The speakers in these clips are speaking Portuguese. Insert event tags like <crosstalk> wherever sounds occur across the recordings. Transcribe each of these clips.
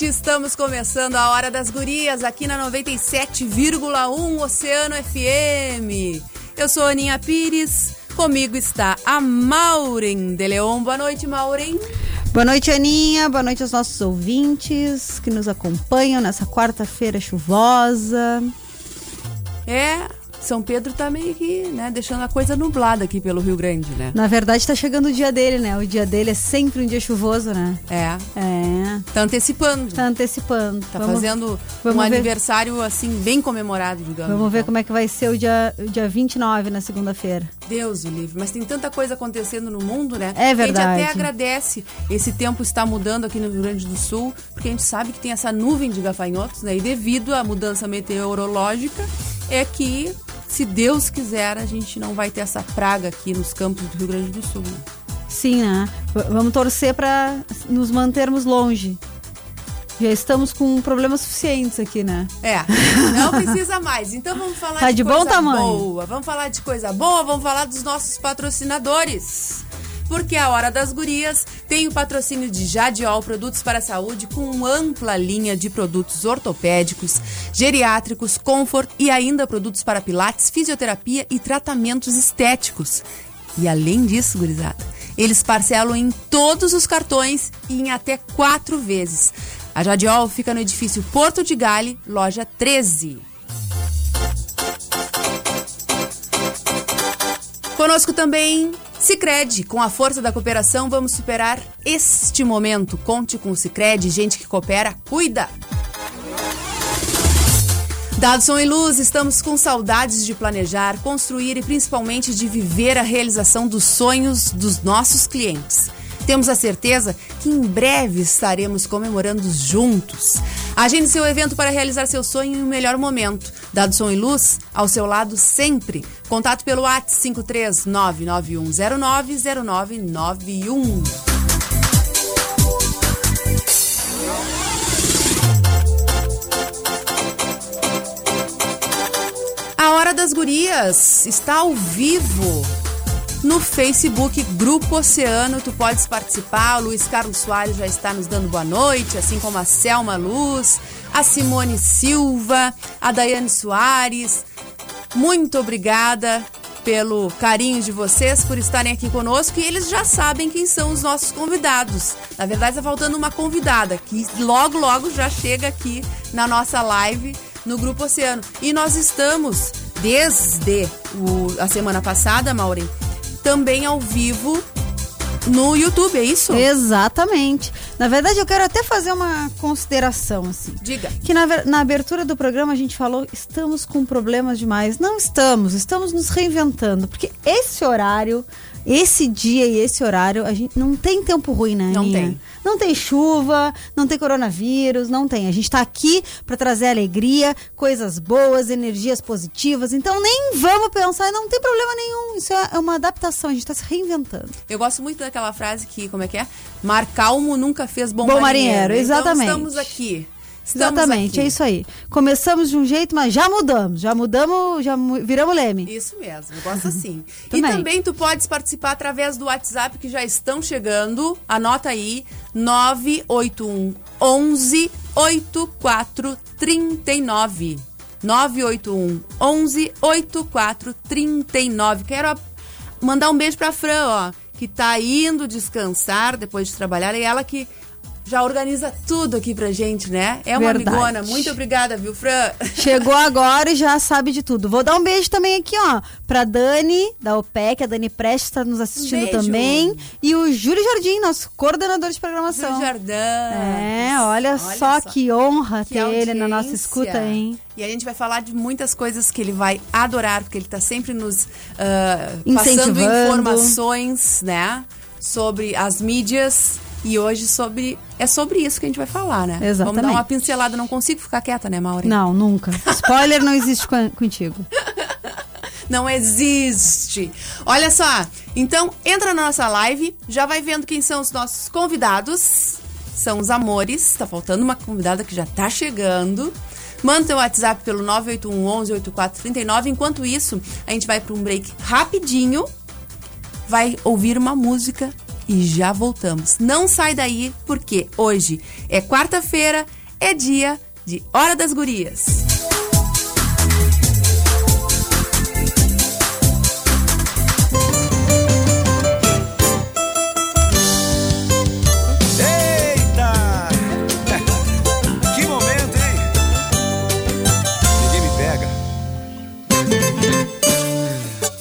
Noite. Estamos começando a Hora das Gurias aqui na 97,1 Oceano FM. Eu sou Aninha Pires, comigo está a Maureen de Leon. Boa noite, Maureen. Boa noite, Aninha. Boa noite aos nossos ouvintes que nos acompanham nessa quarta-feira chuvosa. É, são Pedro tá meio que, né, deixando a coisa nublada aqui pelo Rio Grande, né? Na verdade, tá chegando o dia dele, né? O dia dele é sempre um dia chuvoso, né? É. É. Tá antecipando. Tá antecipando. Tá vamos, fazendo vamos um ver. aniversário, assim, bem comemorado, digamos. Vamos ver então. como é que vai ser o dia, o dia 29, na segunda-feira. Deus o livre. Mas tem tanta coisa acontecendo no mundo, né? É verdade. A gente até agradece esse tempo está mudando aqui no Rio Grande do Sul, porque a gente sabe que tem essa nuvem de gafanhotos, né? E devido à mudança meteorológica, é que se Deus quiser, a gente não vai ter essa praga aqui nos campos do Rio Grande do Sul. Né? Sim, né? Vamos torcer para nos mantermos longe. Já estamos com problemas suficientes aqui, né? É, não precisa mais. Então vamos falar tá de, de coisa bom tamanho. boa. Vamos falar de coisa boa, vamos falar dos nossos patrocinadores porque a Hora das Gurias tem o patrocínio de Jadiol Produtos para a Saúde com ampla linha de produtos ortopédicos, geriátricos, comfort e ainda produtos para pilates, fisioterapia e tratamentos estéticos. E além disso, gurizada, eles parcelam em todos os cartões e em até quatro vezes. A Jadiol fica no edifício Porto de Gale, loja 13. Conosco também Sicredi, com a força da cooperação vamos superar este momento. Conte com o Sicredi, gente que coopera, cuida. Dadson e Luz, estamos com saudades de planejar, construir e principalmente de viver a realização dos sonhos dos nossos clientes. Temos a certeza que em breve estaremos comemorando juntos. Agende seu evento para realizar seu sonho em um melhor momento. Dado som e luz, ao seu lado sempre. Contato pelo WhatsApp 53991090991. A Hora das Gurias está ao vivo no Facebook Grupo Oceano. Tu podes participar. O Luiz Carlos Soares já está nos dando boa noite, assim como a Selma Luz, a Simone Silva, a Daiane Soares. Muito obrigada pelo carinho de vocês, por estarem aqui conosco e eles já sabem quem são os nossos convidados. Na verdade, está faltando uma convidada que logo, logo já chega aqui na nossa live no Grupo Oceano. E nós estamos desde o, a semana passada, Maureen, também ao vivo no YouTube, é isso? Exatamente. Na verdade, eu quero até fazer uma consideração, assim. Diga. Que na, na abertura do programa a gente falou, estamos com problemas demais. Não estamos, estamos nos reinventando. Porque esse horário esse dia e esse horário, a gente não tem tempo ruim, né? Não tem. Não tem chuva, não tem coronavírus, não tem. A gente está aqui para trazer alegria, coisas boas, energias positivas. Então nem vamos pensar, não tem problema nenhum. Isso é uma adaptação, a gente está se reinventando. Eu gosto muito daquela frase que, como é que é? Mar calmo nunca fez bom, bom marinheiro. marinheiro. Exatamente. Então estamos aqui Exatamente, aqui. é isso aí. Começamos de um jeito, mas já mudamos. Já mudamos, já viramos leme. Isso mesmo, gosto assim. <laughs> e também tu podes participar através do WhatsApp que já estão chegando. Anota aí: 981 11 8439. 981 11 8439. Quero mandar um beijo pra Fran, ó, que tá indo descansar depois de trabalhar. E ela que já organiza tudo aqui pra gente, né? É uma Verdade. amigona. Muito obrigada, viu, Fran? Chegou agora e já sabe de tudo. Vou dar um beijo também aqui, ó, pra Dani, da OPEC. A Dani Prestes está nos assistindo Beijo. também. E o Júlio Jardim, nosso coordenador de programação. Júlio Jardim. É, olha, só, que honra Que ter ele na nossa audiência. escuta, hein? E a gente vai falar de muitas coisas que ele vai adorar, porque ele tá sempre nos ah, passando informações, né? Sobre as mídias. E hoje sobre. É sobre isso que a gente vai falar, né? Vamos dar Exatamente. uma pincelada. Não consigo ficar quieta, né, Maureen? Não, nunca. Spoiler não existe contigo. <laughs> Não existe. Olha só, então entra na nossa live, já vai vendo quem são os nossos convidados. São os amores. Tá faltando uma convidada que já tá chegando. Manda teu WhatsApp pelo 981 11 8439. Enquanto isso, a gente vai para um break rapidinho. Vai ouvir uma música e já voltamos. Não sai daí, porque hoje é quarta-feira, é dia de Hora das Gurias.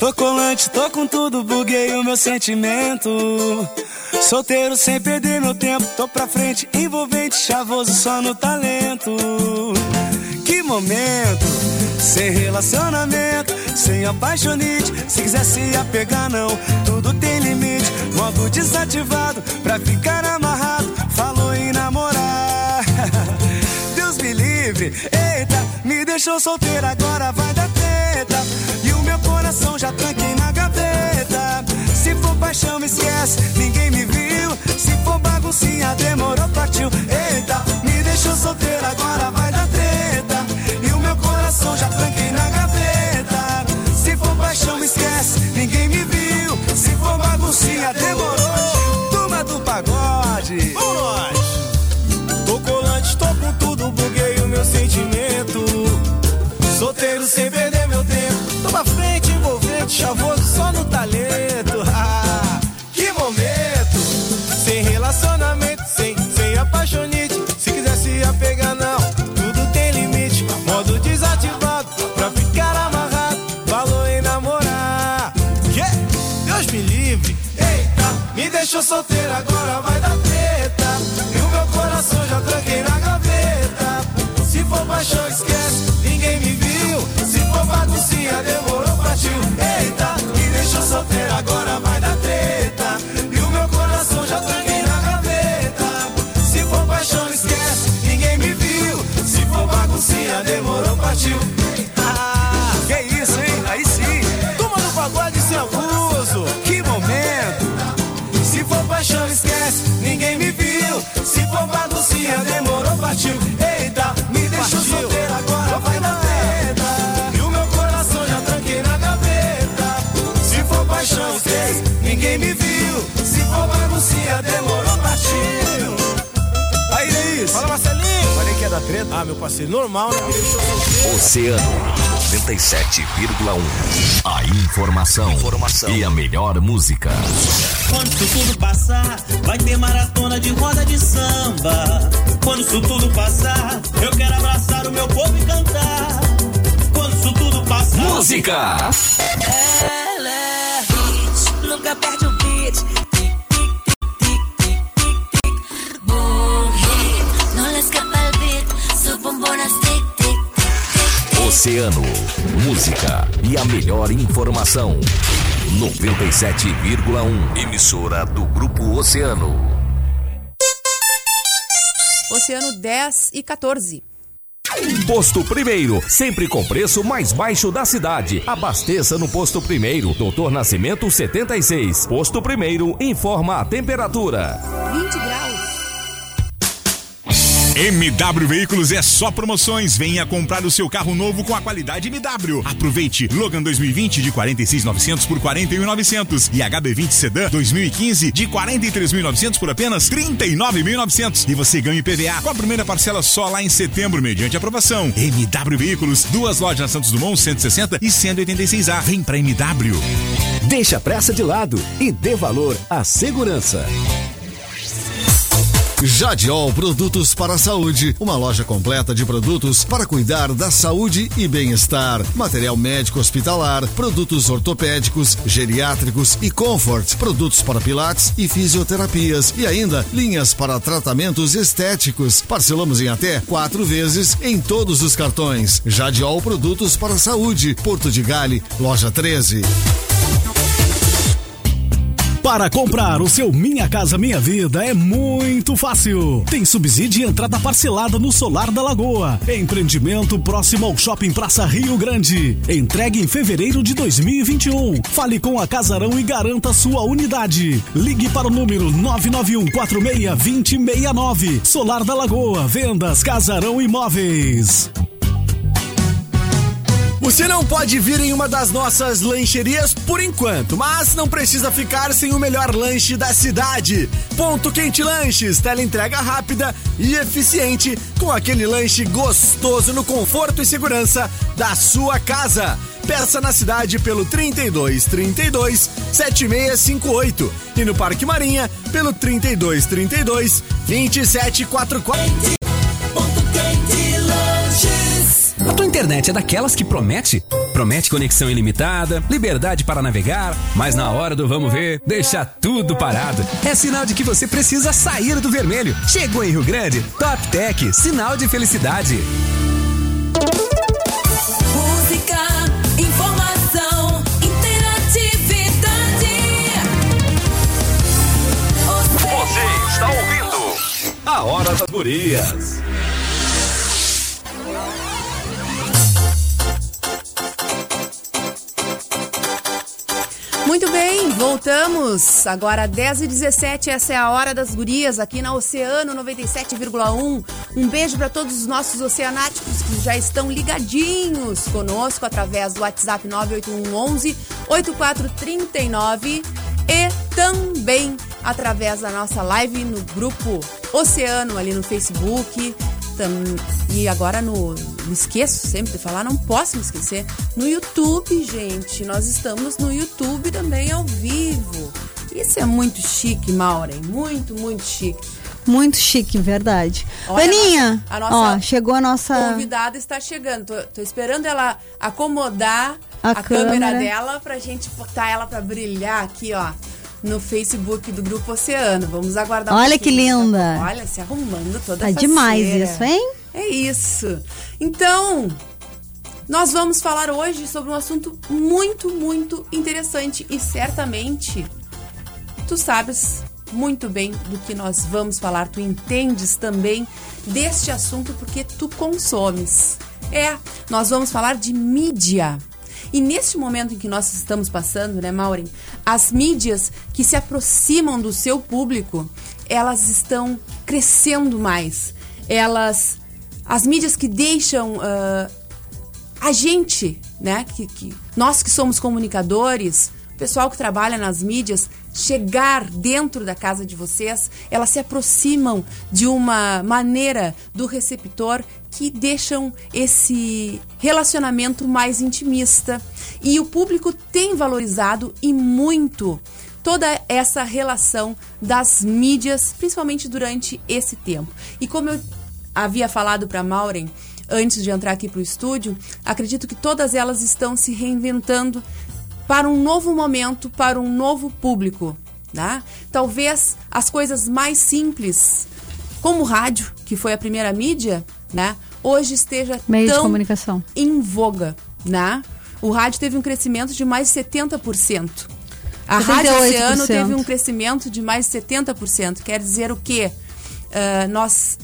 Tô tô com tudo, buguei o meu sentimento. Solteiro sem perder meu tempo, tô pra frente, envolvente, chavoso só no talento. Que momento, sem relacionamento, sem apaixonite. Se quiser se apegar, não, tudo tem limite. Modo desativado pra ficar amarrado. Falou em namorar. <laughs> Deus me livre, eita, me deixou solteiro, agora vai dar treta. Meu coração já tranquei na gaveta. Se for paixão, me esquece, ninguém me viu. Se for baguncinha, demorou, partiu. Eita, me deixou solteiro, agora vai dar treta. E o meu coração já tranquei na gaveta. Se for paixão, me esquece, ninguém me viu. Se for baguncinha, demorou. Turma do pagode. Vamos nós. Chavoso só no talento. <laughs> Ah, que momento! Sem relacionamento, sem, sem apaixonite. Se quiser se apegar, não, tudo tem limite. Modo desativado, pra ficar amarrado. Falou em namorar. Que? Deus me livre. Eita, me deixou solteiro, agora vai dar treta. Ah, meu parceiro, normal, né? Oceano 97,1. A informação, informação e a melhor música. Quando isso tudo passar, vai ter maratona de roda de samba. Quando isso tudo passar, eu quero abraçar o meu povo e cantar. Quando isso tudo passar, Música! Ela é hit, nunca perde Oceano, música e a melhor informação. 97,1. Emissora do Grupo Oceano. Oceano 10 e 14. Posto Primeiro, sempre com preço mais baixo da cidade. Abasteça no Posto Primeiro, Doutor Nascimento 76. Posto Primeiro informa a temperatura. 20 graus. MW Veículos é só promoções. Venha comprar o seu carro novo com a qualidade MW. Aproveite Logan 2020 de 46.900 por 41.900 e HB20 Sedan 2015 de 43.900 por apenas 39.900 e você ganha IPVA com a primeira parcela só lá em setembro mediante aprovação. MW Veículos, duas lojas na Santos Dumont 160 e 186A. Vem pra MW. Deixa a pressa de lado e dê valor à segurança. Jadiol Produtos para a Saúde, uma loja completa de produtos para cuidar da saúde e bem-estar. Material médico hospitalar, produtos ortopédicos, geriátricos e comfort, produtos para pilates e fisioterapias e ainda linhas para tratamentos estéticos. Parcelamos em até quatro vezes em todos os cartões. Jadiol Produtos para a Saúde, Porto de Gale, loja 13. Para comprar o seu Minha Casa Minha Vida é muito fácil. Tem subsídio e entrada parcelada no Solar da Lagoa. Empreendimento próximo ao Shopping Praça Rio Grande. Entregue em fevereiro de 2021. Fale com a Casarão e garanta sua unidade. Ligue para o número 991 46 2069. Solar da Lagoa. Vendas Casarão Imóveis. Você não pode vir em uma das nossas lancherias por enquanto, mas não precisa ficar sem o melhor lanche da cidade. Ponto Quente Lanches, tela entrega rápida e eficiente, com aquele lanche gostoso no conforto e segurança da sua casa. Peça na cidade pelo 32 32 7658 e no Parque Marinha pelo 32 32 2744. Tua internet é daquelas que promete? Promete conexão ilimitada, liberdade para navegar, mas na hora do vamos ver, deixa tudo parado. É sinal de que você precisa sair do vermelho. Chegou em Rio Grande, Top Tech, sinal de felicidade. Música, informação, interatividade. Você está ouvindo A Hora das Gurias. Muito bem, voltamos. Agora 10 e 17 essa é a hora das gurias aqui na Oceano 97,1. Um beijo para todos os nossos oceanáticos que já estão ligadinhos conosco através do WhatsApp 98111 8439 e também através da nossa live no grupo Oceano ali no Facebook. E agora no. Me esqueço sempre de falar, não posso me esquecer. No YouTube, gente. Nós estamos no YouTube também ao vivo. Isso é muito chique, Maureen. Muito, muito chique. Muito chique, verdade. Olha, Aninha, a nossa- a nossa ó, chegou a nossa. Convidada está chegando. Tô, tô esperando ela acomodar A a, câmera. câmera. dela pra gente botar ela pra brilhar aqui, ó. No Facebook do Grupo Oceano. Vamos aguardar um Olha que pouquinho, linda. tá? Olha, se arrumando toda Tá demais faceira. isso, hein? É isso. Então, nós vamos falar hoje sobre um assunto muito, muito interessante e certamente tu sabes muito bem do que nós vamos falar, tu entendes também deste assunto porque tu consomes. É, nós vamos falar de mídia. E neste momento em que nós estamos passando, né, Maureen, as mídias que se aproximam do seu público, elas estão crescendo mais. Elas, as mídias que deixam ah, a gente, né, que, que- nós que somos comunicadores, o pessoal que trabalha nas mídias, chegar dentro da casa de vocês, elas se aproximam de uma maneira do receptor que deixam esse relacionamento mais intimista. E o público tem valorizado e muito toda essa relação das mídias, principalmente durante esse tempo. E como eu havia falado para Maureen antes de entrar aqui para o estúdio, acredito que todas elas estão se reinventando para um novo momento, para um novo público. Tá? Talvez as coisas mais simples, como o rádio, que foi a primeira mídia, né? hoje esteja Meio de tão comunicação. em voga. Né? O rádio teve um crescimento de mais de 70%. A Rádio 78%. Oceano teve um crescimento de mais de 70%. Quer dizer o quê? Ah, nós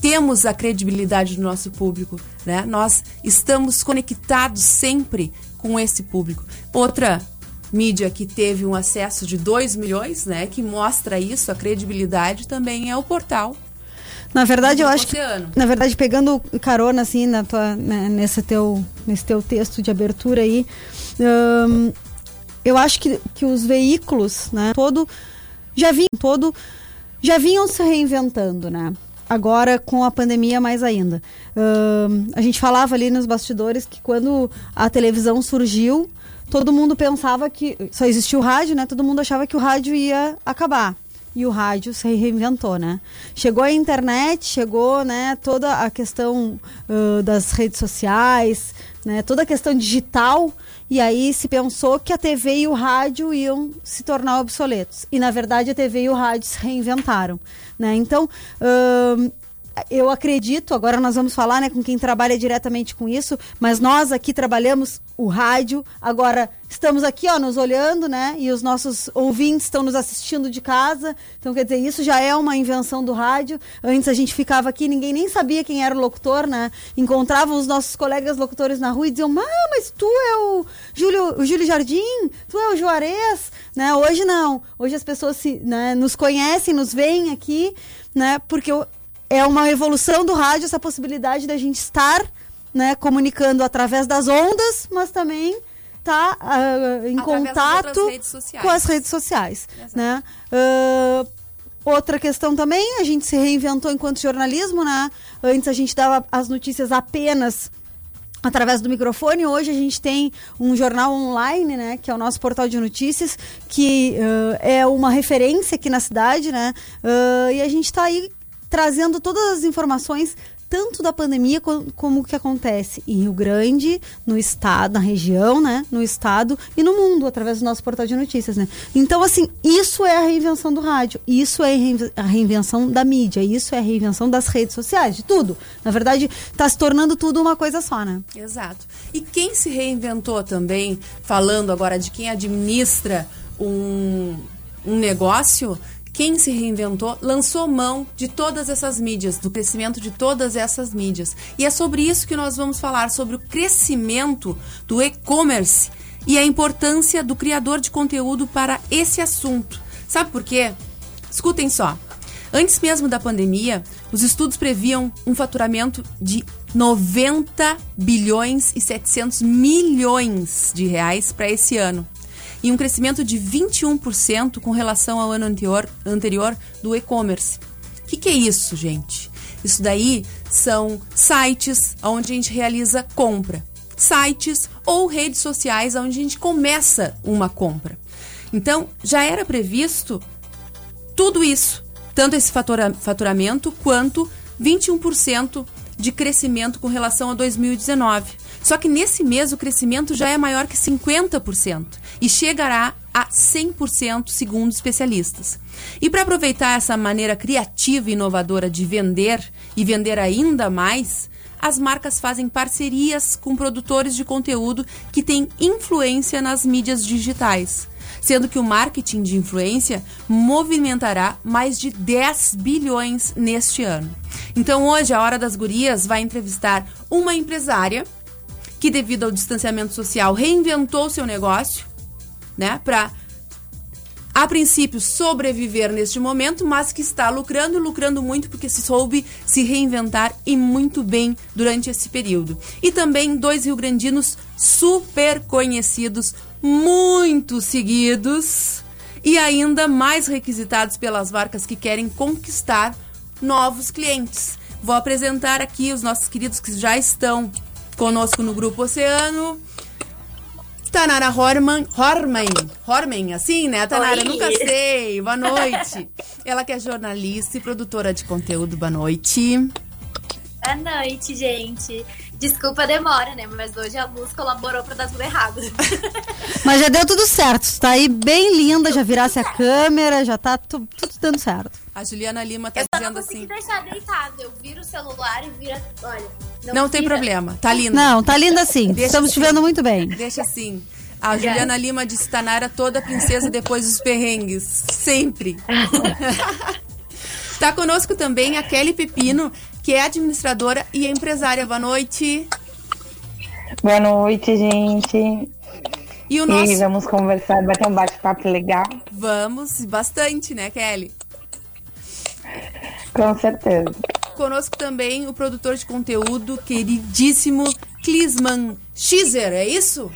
temos a credibilidade do nosso público, né? Nós estamos conectados sempre com esse público. Outra mídia que teve um acesso de 2 milhões, né, que mostra isso, a credibilidade também é o portal. Na verdade, eu acho que, na verdade, pegando carona assim na tua, né, nesse teu, nesse teu texto de abertura aí, hum, eu acho que, que os veículos, né, todo já vinham, todo já vinham se reinventando, né? Agora com a pandemia mais ainda. Hum, a gente falava ali nos bastidores que quando a televisão surgiu, todo mundo pensava que só existia o rádio, né? Todo mundo achava que o rádio ia acabar. e o rádio se reinventou, né? Chegou a internet, chegou, né, toda a questão uh, das redes sociais, né, toda a questão digital, e aí se pensou que a TV e o rádio iam se tornar obsoletos. E na verdade a TV e o rádio se reinventaram, né? Então, eu acredito, agora nós vamos falar né, com quem trabalha diretamente com isso, mas nós aqui trabalhamos o rádio, agora estamos aqui ó, nos olhando, né? E os nossos ouvintes estão nos assistindo de casa. Então, quer dizer, isso já é uma invenção do rádio. Antes a gente ficava aqui, ninguém nem sabia quem era o locutor, né? Encontravam os nossos colegas locutores na rua e diziam, mas tu é o Júlio, o Júlio Jardim, tu é o Juarez, né? Hoje não. Hoje as pessoas se, né, nos conhecem, nos veem aqui, né? Porque eu, é uma evolução do rádio, essa possibilidade da gente estar né, comunicando através das ondas, mas também tá uh, em Através contato com as redes sociais. Né? Uh, outra questão também, a gente se reinventou enquanto jornalismo, né? Antes a gente dava as notícias apenas através do microfone. Hoje a gente tem um jornal online, né, que é o nosso portal de notícias, que uh, é uma referência aqui na cidade, né? Uh, e a gente está aí trazendo todas as informações tanto da pandemia co- como o que acontece em Rio Grande, no estado, na região, né, no estado e no mundo através do nosso portal de notícias, né. Então assim, isso é a reinvenção do rádio, isso é a reinvenção da mídia, isso é a reinvenção das redes sociais, de tudo. Na verdade, está se tornando tudo uma coisa só, né? Exato. E quem se reinventou também, falando agora de quem administra um, um negócio, quem se reinventou lançou mão de todas essas mídias, do crescimento de todas essas mídias. E é sobre isso que nós vamos falar, sobre o crescimento do e-commerce e a importância do criador de conteúdo para esse assunto. Sabe por quê? Escutem só. Antes mesmo da pandemia, os estudos previam um faturamento de 90 bilhões e 700 milhões de reais para esse ano. E um crescimento de 21% com relação ao ano anterior, anterior do e-commerce. O que, que é isso, gente? Isso daí são sites onde a gente realiza compra. Sites ou redes sociais onde a gente começa uma compra. Então, já era previsto tudo isso, tanto esse fatura- faturamento quanto 21% de crescimento com relação a 2019. Só que nesse mês o crescimento já é maior que 50% e chegará a 100% segundo especialistas. E para aproveitar essa maneira criativa e inovadora de vender e vender ainda mais, as marcas fazem parcerias com produtores de conteúdo que têm influência nas mídias digitais sendo que o marketing de influência movimentará mais de 10 bilhões neste ano. Então hoje a Hora das Gurias vai entrevistar uma empresária que devido ao distanciamento social reinventou seu negócio, né, para a princípio sobreviver neste momento, mas que está lucrando e lucrando muito porque se soube se reinventar e muito bem durante esse período. E também dois rio-grandinos super conhecidos, muito seguidos e ainda mais requisitados pelas marcas que querem conquistar novos clientes. Vou apresentar aqui os nossos queridos que já estão conosco no Grupo Oceano. Tanara Horman, Horman, Horman, assim, né? Tanara, Oi. nunca sei. Boa noite. Ela que é jornalista e produtora de conteúdo. Boa noite. Boa noite, gente. Desculpa a demora, né? Mas hoje a luz colaborou pra dar tudo errado. <laughs> Mas já deu tudo certo. Tá aí bem linda, já virasse a câmera, já tá tu- tudo dando certo. A Juliana Lima tá Eu só não dizendo consegui assim. deixar deitado. Eu viro o celular e vira. Olha. Não, tem vira. problema, tá linda. Não, tá linda assim. Deixa Estamos te assim. vendo muito bem. Deixa assim. A Juliana Lima disse Tanara toda princesa depois dos perrengues. Sempre. Tá conosco também a Kelly Pepino, que é administradora e empresária. Boa noite. Boa noite, gente. E o nosso. E vamos conversar, bater um bate-papo legal. Vamos, bastante, né, Kelly? Com certeza. Conosco também o produtor de conteúdo queridíssimo Clisman Schizer, é isso?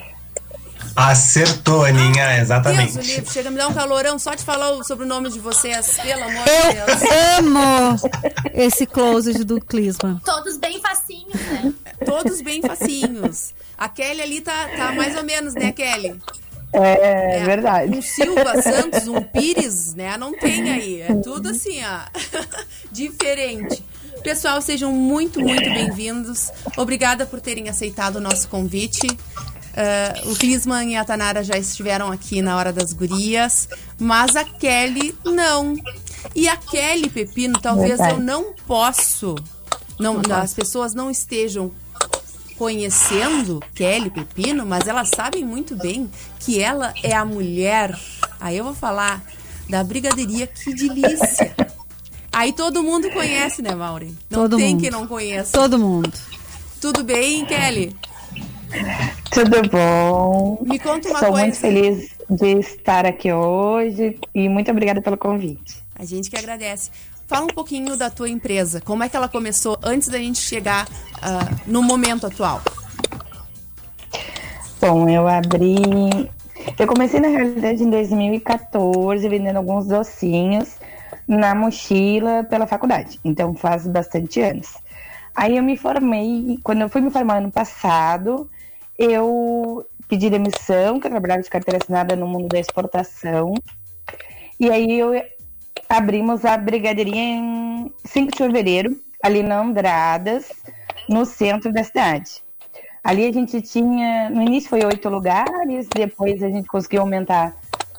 Acertou, Aninha, Deus o exatamente. livre, chega a me dar um calorão só de falar o- sobre o nome de vocês, pelo amor de Deus. Eu amo esse close do Clisma. Todos bem facinhos, né? Todos bem facinhos. A Kelly ali tá, tá mais ou menos, né, Kelly? É, verdade. Um Silva <laughs> Santos, um Pires, né? Não tem aí. É tudo assim, ó. <laughs> Diferente. Pessoal, sejam muito, muito bem-vindos. Obrigada por terem aceitado o nosso convite. Uh, o Risman e a Tanara já estiveram aqui na Hora das Gurias, mas a Kelly não. E a Kelly Pepino, talvez Verdade. eu não posso, não, as pessoas não estejam conhecendo Kelly Pepino, mas elas sabem muito bem que ela é a mulher. Aí eu vou falar da brigadeiria Que Delícia. Aí todo mundo conhece, né, Maureen? Não Todo tem mundo. quem não conheça. Todo mundo. Tudo bem, Kelly? Tudo bom? Me conta uma Sou coisa. muito feliz de estar aqui hoje e muito obrigada pelo convite. A gente que agradece. Fala um pouquinho da tua empresa. Como é que ela começou antes da gente chegar ah, no momento atual? Bom, eu abri. Eu comecei na realidade em 2014 vendendo alguns docinhos na mochila pela faculdade. Então faz bastante anos. Aí eu me formei, quando eu fui me formar ano passado, eu pedi demissão, que eu trabalhava de carteira assinada no mundo da exportação. E aí eu abrimos a brigadeiria em 5 de fevereiro, ali na Andradas, no centro da cidade. Ali a gente tinha, no início foi oito lugares, depois a gente conseguiu aumentar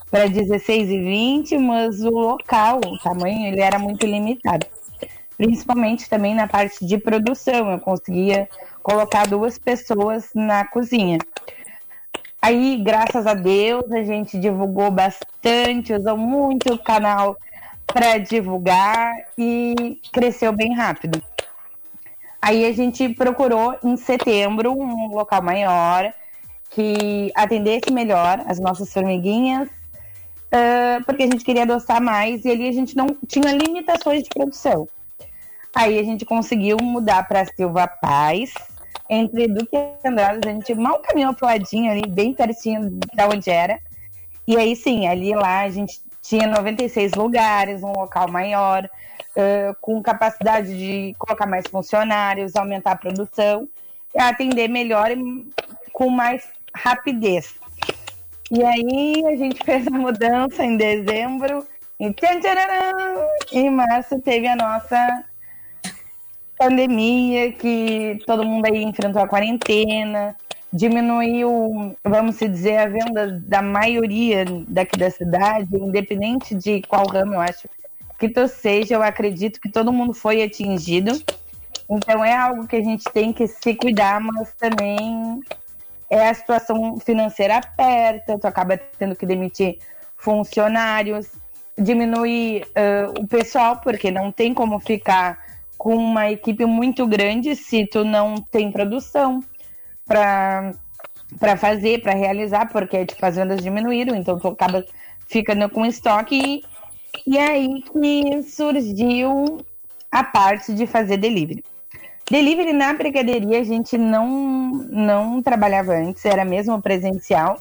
para 16 e 20, mas o local, o tamanho, ele era muito limitado. Principalmente também na parte de produção, eu conseguia colocar duas pessoas na cozinha. Aí, graças a Deus, a gente divulgou bastante, usou muito o canal para divulgar e cresceu bem rápido. Aí a gente procurou em setembro um local maior que atendesse melhor as nossas formiguinhas, ah, porque a gente queria adoçar mais e ali a gente não tinha limitações de produção. Aí a gente conseguiu mudar para Silva Paz, entre Duque e Andrade, a gente mal caminhou pro ladinho ali, bem pertinho da onde era. E aí sim, ali lá a gente tinha 96 lugares, um local maior, ãh, com capacidade de colocar mais funcionários, aumentar a produção, e atender melhor e com mais rapidez. E aí a gente <laughs> fez a mudança em dezembro, e tchan, tchararam, em março teve a nossa pandemia, que todo mundo aí enfrentou a quarentena, diminuiu, vamos dizer, a venda da maioria daqui da cidade, independente de qual ramo eu acho que tu seja, eu acredito que todo mundo foi atingido. Então é algo que a gente tem que se cuidar, mas também é a situação financeira aperta, tu acaba tendo que demitir funcionários, diminuir ãh, o pessoal, porque não tem como ficar com uma equipe muito grande se tu não tem produção para fazer, para realizar, porque tipo, as vendas diminuíram, então tu acaba ficando com estoque e, e é aí que surgiu a parte de fazer delivery. Delivery na brigadeiria a gente não, não trabalhava antes, era mesmo presencial.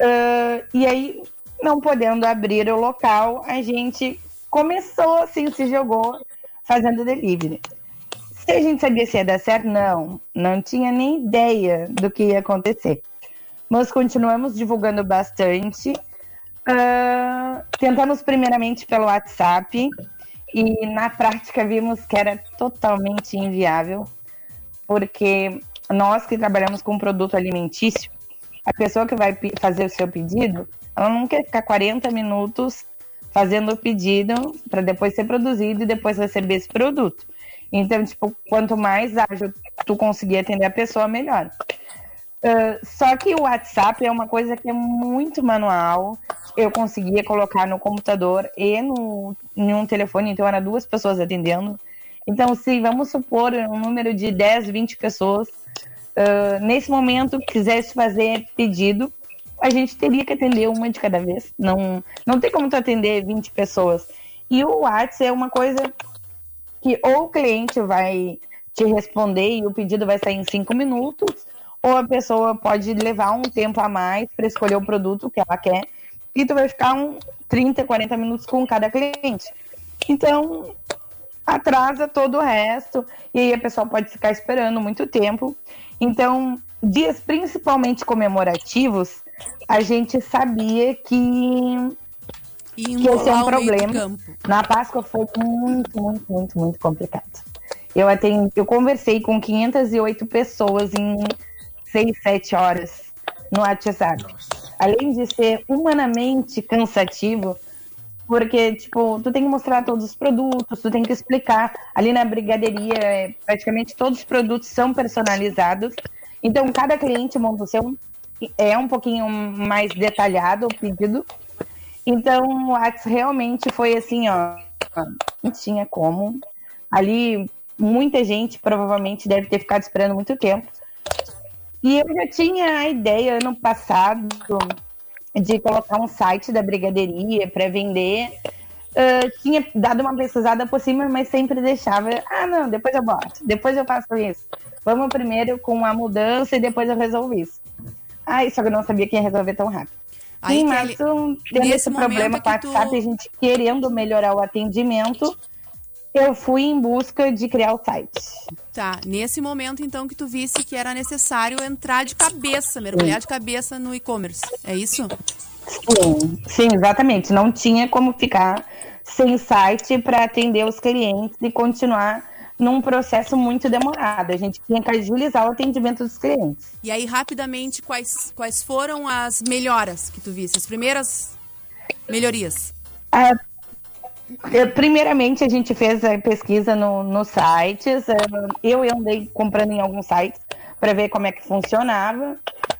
Ah, e aí, não podendo abrir o local, a gente começou assim, se jogou fazendo delivery. Se a gente sabia se ia dar certo, não. Não tinha nem ideia do que ia acontecer. Mas continuamos divulgando bastante. Ah, tentamos primeiramente pelo WhatsApp e na prática vimos que era totalmente inviável, porque nós que trabalhamos com produto alimentício, a pessoa que vai fazer o seu pedido, ela não quer ficar 40 minutos fazendo o pedido para depois ser produzido e depois receber esse produto. Então, tipo, quanto mais ágil tu conseguir atender a pessoa, melhor. Ah, só que o WhatsApp é uma coisa que é muito manual. Eu conseguia colocar no computador e no, em um telefone, então era duas pessoas atendendo. Então, se vamos supor um número de 10, 20 pessoas, ah, nesse momento quisesse fazer pedido, a gente teria que atender uma de cada vez. Não, não tem como tu atender 20 pessoas. E o WhatsApp é uma coisa que ou o cliente vai te responder e o pedido vai sair em cinco minutos, ou a pessoa pode levar um tempo a mais para escolher o produto que ela quer, e tu vai ficar um 30, 40 minutos com cada cliente. Então, atrasa todo o resto, e aí a pessoa pode ficar esperando muito tempo. Então, dias principalmente comemorativos, a gente sabia que, E que ser embolar um problema. Na Páscoa foi muito, muito, muito, muito complicado. Eu, atendi, eu conversei com 508 pessoas em 6, 7 horas no WhatsApp. Além de ser humanamente cansativo, porque, tipo, tu tem que mostrar todos os produtos, tu tem que explicar. Ali na brigadeiria, é, praticamente todos os produtos são personalizados. Então, cada cliente monta o seu. É um pouquinho mais detalhado o pedido. Então, o Whats realmente foi assim, ó. Não tinha como. Ali, muita gente provavelmente deve ter ficado esperando muito tempo. E eu já tinha a ideia ano passado de colocar um site da brigadeiria para vender. Ah, tinha dado uma pesquisada por cima, mas sempre deixava. Ah, não, depois eu boto, depois eu faço isso. Vamos primeiro com a mudança e depois eu resolvo isso. Ai, só que eu não sabia que ia resolver tão rápido. Aí, Sim, mas tendo esse problema com o que tu- WhatsApp, a gente querendo melhorar o atendimento, eu fui em busca de criar o site. Tá, nesse momento então que tu visse que era necessário entrar de cabeça, mergulhar de cabeça no e-commerce. É isso? Sim, sim, exatamente. Não tinha como ficar sem site para atender os clientes e continuar num processo muito demorado. A gente tinha que agilizar o atendimento dos clientes. E aí, rapidamente, quais, quais foram as melhoras que tu visse? As primeiras melhorias? Ah, eh, primeiramente, a gente fez a pesquisa no, nos sites. eh, Eu andei comprando em alguns sites para ver como é que funcionava.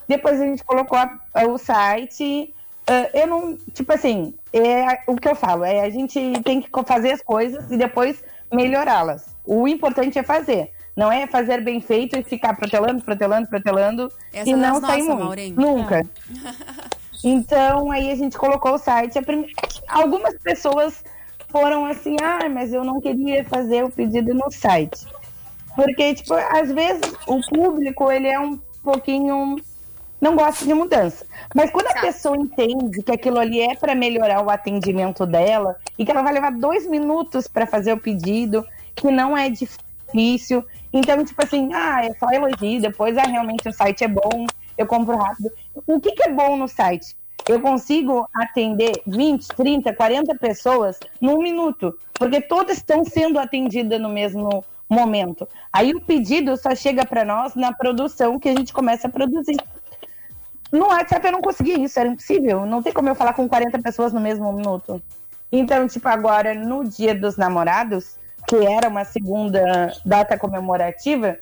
Depois a gente colocou a- a- o site. eh, Eu não. Tipo assim, é o que eu falo, é a gente tem que fazer as coisas e depois melhorá-las. O importante é fazer. Não é fazer bem feito e ficar protelando, protelando, protelando Essa e é não das sair muito. Nunca. Então, aí a gente colocou o site. Prime- Algumas pessoas foram assim, ah, mas eu não queria fazer o pedido no site. Porque, tipo, às vezes o público, ele é um pouquinho... Não gosta de mudança. Mas quando a pessoa entende que aquilo ali é para melhorar o atendimento dela e que ela vai levar dois minutos para fazer o pedido, que não é difícil. Então, tipo assim, ah, é só elogio, depois ah, realmente o site é bom, eu compro rápido. O que, que é bom no site? Eu consigo atender 20, 30, 40 pessoas num minuto, porque todas estão sendo atendidas no mesmo momento. Aí o pedido só chega para nós na produção que a gente começa a produzir. No WhatsApp eu não conseguia isso, era impossível. Não tem como eu falar com 40 pessoas no mesmo minuto. Então, tipo, agora, no Dia dos Namorados, que era uma segunda data comemorativa,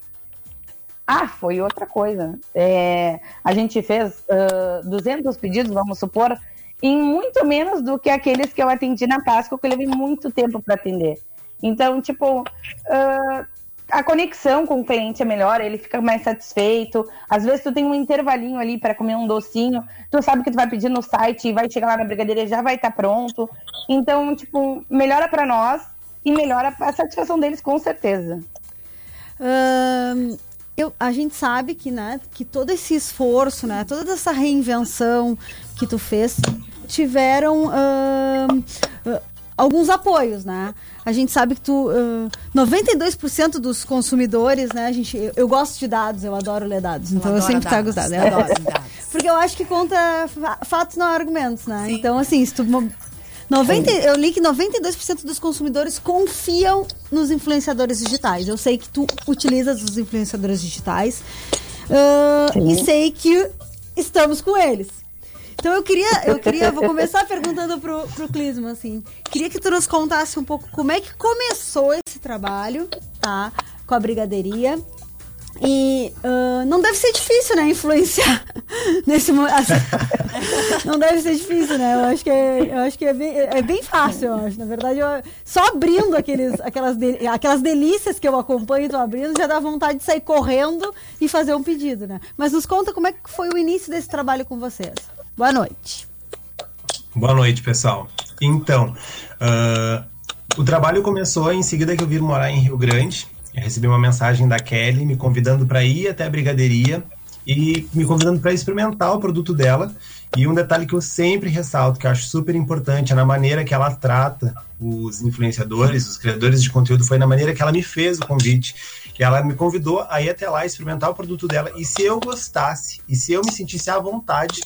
ah, foi outra coisa. É, a gente fez ah, 200 pedidos, vamos supor, em muito menos do que aqueles que eu atendi na Páscoa, que eu levei muito tempo para atender. Então, tipo, ah, a conexão com o cliente é melhor, ele fica mais satisfeito. Às vezes tu tem um intervalinho ali para comer um docinho, tu sabe que tu vai pedir no site e vai chegar lá na brigadeira já vai estar pronto. Então, tipo, melhora para nós e melhora a satisfação deles com certeza. Eu, a gente sabe que, né, que todo esse esforço, né, toda essa reinvenção que tu fez, tiveram alguns apoios, né? A gente sabe que tu. ah, 92% dos consumidores, né? A gente, eu, eu gosto de dados, eu adoro ler dados. então eu sempre trago os dados, dados. Eu eu adoro. adoro Porque eu acho que conta fa- fatos, não argumentos, né? Então, assim, se tu. mo- 90, eu li que 92% dos consumidores confiam nos influenciadores digitais. Eu sei que tu utilizas os influenciadores digitais Sim. e sei que estamos com eles. Então eu queria, eu queria, vou começar perguntando pro, pro Clisman, assim. Queria que tu nos contasse um pouco como é que começou esse trabalho, tá? Com a brigadeiria. E ah, não deve ser difícil, né? Influenciar <laughs> nesse momento. <laughs> não deve ser difícil, né? Eu acho que é, eu acho que é, bem, é bem fácil, eu acho. Na verdade, eu- só abrindo aqueles, aquelas, de- aquelas delícias que eu acompanho e tô abrindo, já dá vontade de sair correndo e fazer um pedido, né? Mas nos conta como é que foi o início desse trabalho com vocês. Boa noite. Boa noite, pessoal. Então, ah, o trabalho começou em seguida que eu vim morar em Rio Grande. Eu recebi uma mensagem da Kelly me convidando para ir até a brigadeiria e me convidando para experimentar o produto dela. E um detalhe que eu sempre ressalto, que eu acho super importante, é na maneira que ela trata os influenciadores, os criadores de conteúdo, foi na maneira que ela me fez o convite. Que ela me convidou a ir até lá experimentar o produto dela. E se eu gostasse, e se eu me sentisse à vontade,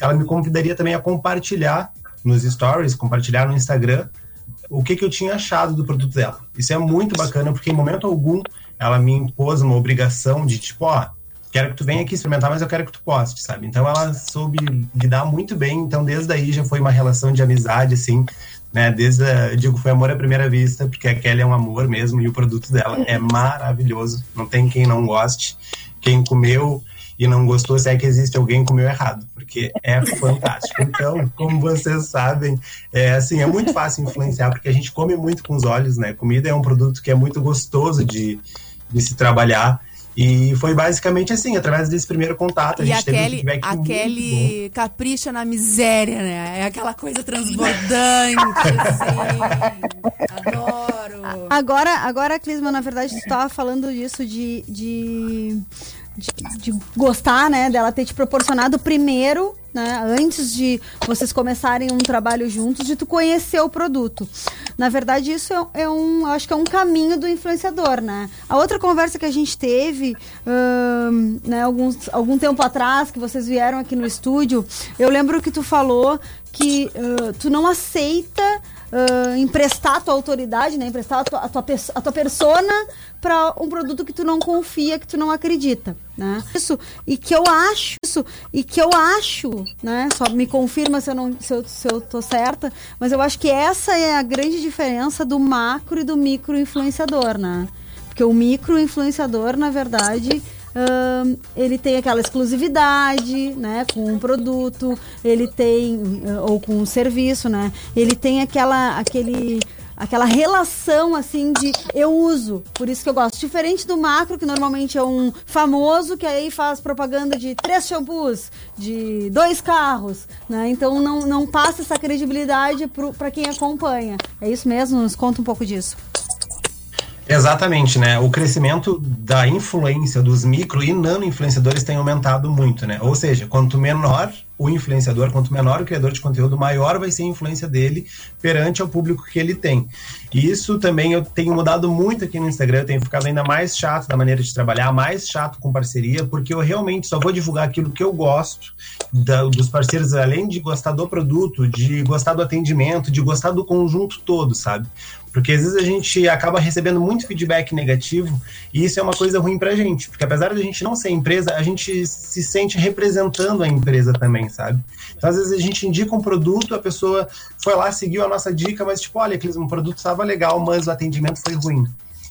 ela me convidaria também a compartilhar nos stories, compartilhar no Instagram o que, que eu tinha achado do produto dela. Isso é muito bacana, porque em momento algum ela me impôs uma obrigação de tipo, ó, quero que tu venha aqui experimentar, mas eu quero que tu poste, sabe? Então ela soube lidar muito bem, então desde aí já foi uma relação de amizade, assim, né? Desde, a, eu digo, foi amor à primeira vista, porque a Kelly é um amor mesmo e o produto dela é maravilhoso, não tem quem não goste. Quem comeu e não gostou, se é que existe alguém que comeu errado, porque é fantástico. Então, <laughs> como vocês sabem, é assim, é muito fácil influenciar, porque a gente come muito com os olhos, né? Comida é um produto que é muito gostoso de, de se trabalhar. E foi basicamente assim, através desse primeiro contato. A E gente a teve um Kelly, feedback a muito Kelly capricha na miséria, né? É aquela coisa transbordante, <laughs> assim. Adoro. Agora, agora, Clisma, na verdade, tu estava falando disso de, de, de, de gostar, né? Dela ter te proporcionado primeiro, né? Antes de vocês começarem um trabalho juntos, de tu conhecer o produto. Na verdade, isso é, é um, acho que é um caminho do influenciador, né? A outra conversa que a gente teve, ahn, né, alguns, algum tempo atrás, que vocês vieram aqui no estúdio, eu lembro que tu falou que ah, tu não aceita ah, emprestar a tua autoridade, né? Emprestar a tua, a tua, a tua persona para um produto que tu não confia, que tu não acredita, né? Isso, e que eu acho, isso, e que eu acho, né? Só me confirma se eu, não, se, eu, se eu tô certa, mas eu acho que essa é a grande diferença do macro e do micro influenciador, né? Porque o micro influenciador, na verdade, ele tem aquela exclusividade, né, com um produto, ele tem ah, ou com um serviço, né? Ele tem aquela aquele aquela relação assim de eu uso, por isso que eu gosto. Diferente do macro, que normalmente é um famoso que aí faz propaganda de três shampoos, de dois carros, né? Então não, não passa essa credibilidade para quem acompanha. É isso mesmo? Nos conta um pouco disso. Exatamente, né? O crescimento da influência dos micro e nano influenciadores tem aumentado muito, né? Ou seja, quanto menor o influenciador, quanto menor o criador de conteúdo, maior vai ser a influência dele perante ao público que ele tem. E isso também eu tenho mudado muito aqui no Instagram, eu tenho ficado ainda mais chato da maneira de trabalhar, mais chato com parceria, porque eu realmente só vou divulgar aquilo que eu gosto da- dos parceiros, além de gostar do produto, de gostar do atendimento, de gostar do conjunto todo, sabe? Porque às vezes a gente acaba recebendo muito feedback negativo e isso é uma coisa ruim pra gente. Porque apesar de a gente não ser empresa, a gente se sente representando a empresa também, sabe? Então às vezes a gente indica um produto, a pessoa foi lá, seguiu a nossa dica, mas tipo, olha, aqueles um produto estava legal, mas o atendimento foi ruim.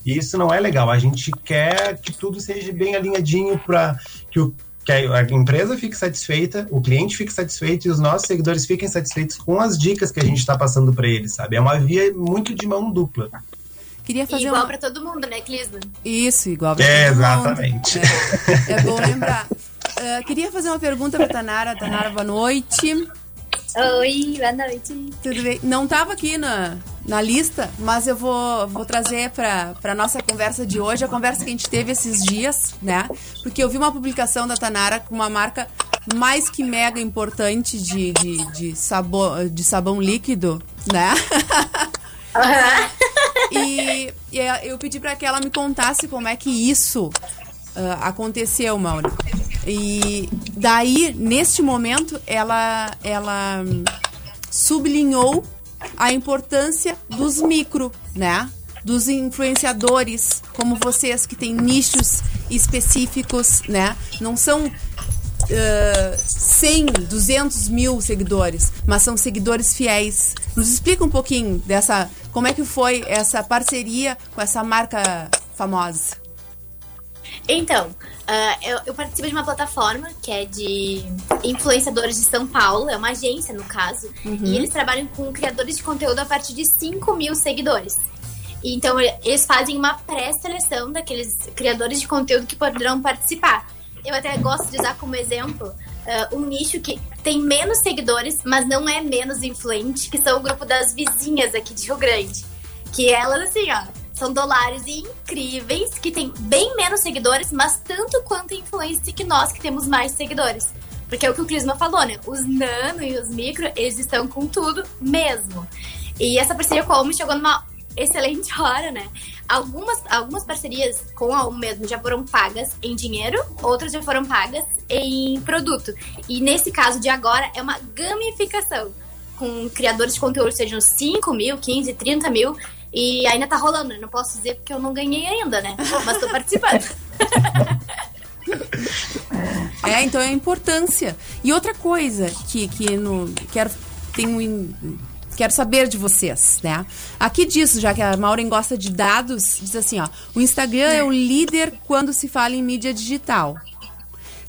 E isso não é legal. A gente quer que tudo seja bem alinhadinho para que o que a empresa fique satisfeita, o cliente fique satisfeito e os nossos seguidores fiquem satisfeitos com as dicas que a gente está passando para eles, sabe? É uma via muito de mão dupla. Queria fazer igual uma... pra todo mundo, né, Clisman? Isso, igual pra É, todo mundo. exatamente. É, é bom lembrar. Ah, queria fazer uma pergunta pra Tanara. Tanara, boa noite. Oi, boa noite. Tudo bem? Não estava aqui na, na lista, mas eu vou, vou trazer para a nossa conversa de hoje, a conversa que a gente teve esses dias, né? Porque eu vi uma publicação da Tanara com uma marca mais que mega importante de, de, de, sabor, de sabão líquido, né? <laughs> e, e eu pedi para que ela me contasse como é que isso ah, aconteceu, Mauro. E daí, neste momento, ela, ela sublinhou a importância dos micro, né? Dos influenciadores, como vocês, que têm nichos específicos, né? Não são uh, 100, 200 mil seguidores, mas são seguidores fiéis. Nos explica um pouquinho dessa, como é que foi essa parceria com essa marca famosa. Então, ah, eu, eu participo de uma plataforma que é de influenciadores de São Paulo, é uma agência no caso, Uhum. e eles trabalham com criadores de conteúdo a partir de 5 mil seguidores. Então, eles fazem uma pré-seleção daqueles criadores de conteúdo que poderão participar. Eu até gosto de usar como exemplo ah, um nicho que tem menos seguidores, mas não é menos influente, que são o grupo das vizinhas aqui de Rio Grande. Que elas, assim, ó, são dólares incríveis, que tem bem menos seguidores, mas tanto quanto influência que nós que temos mais seguidores. Porque é o que o Clisma falou, né? Os nano e os micro, eles estão com tudo mesmo. E essa parceria com a Omi chegou numa excelente <laughs> hora, né? Algumas, algumas parcerias com o mesmo já foram pagas em dinheiro, outras já foram pagas em produto. E nesse caso de agora é uma gamificação com criadores de conteúdo, sejam 5 mil, 15, 30 mil. E ainda tá rolando, né? não posso dizer porque eu não ganhei ainda, né? Mas tô participando. <laughs> É, então é a importância. E outra coisa que, que no, quero, tenho, quero saber de vocês, né? Aqui diz, já que a Maureen gosta de dados, diz assim, ó. O Instagram é o líder quando se fala em mídia digital.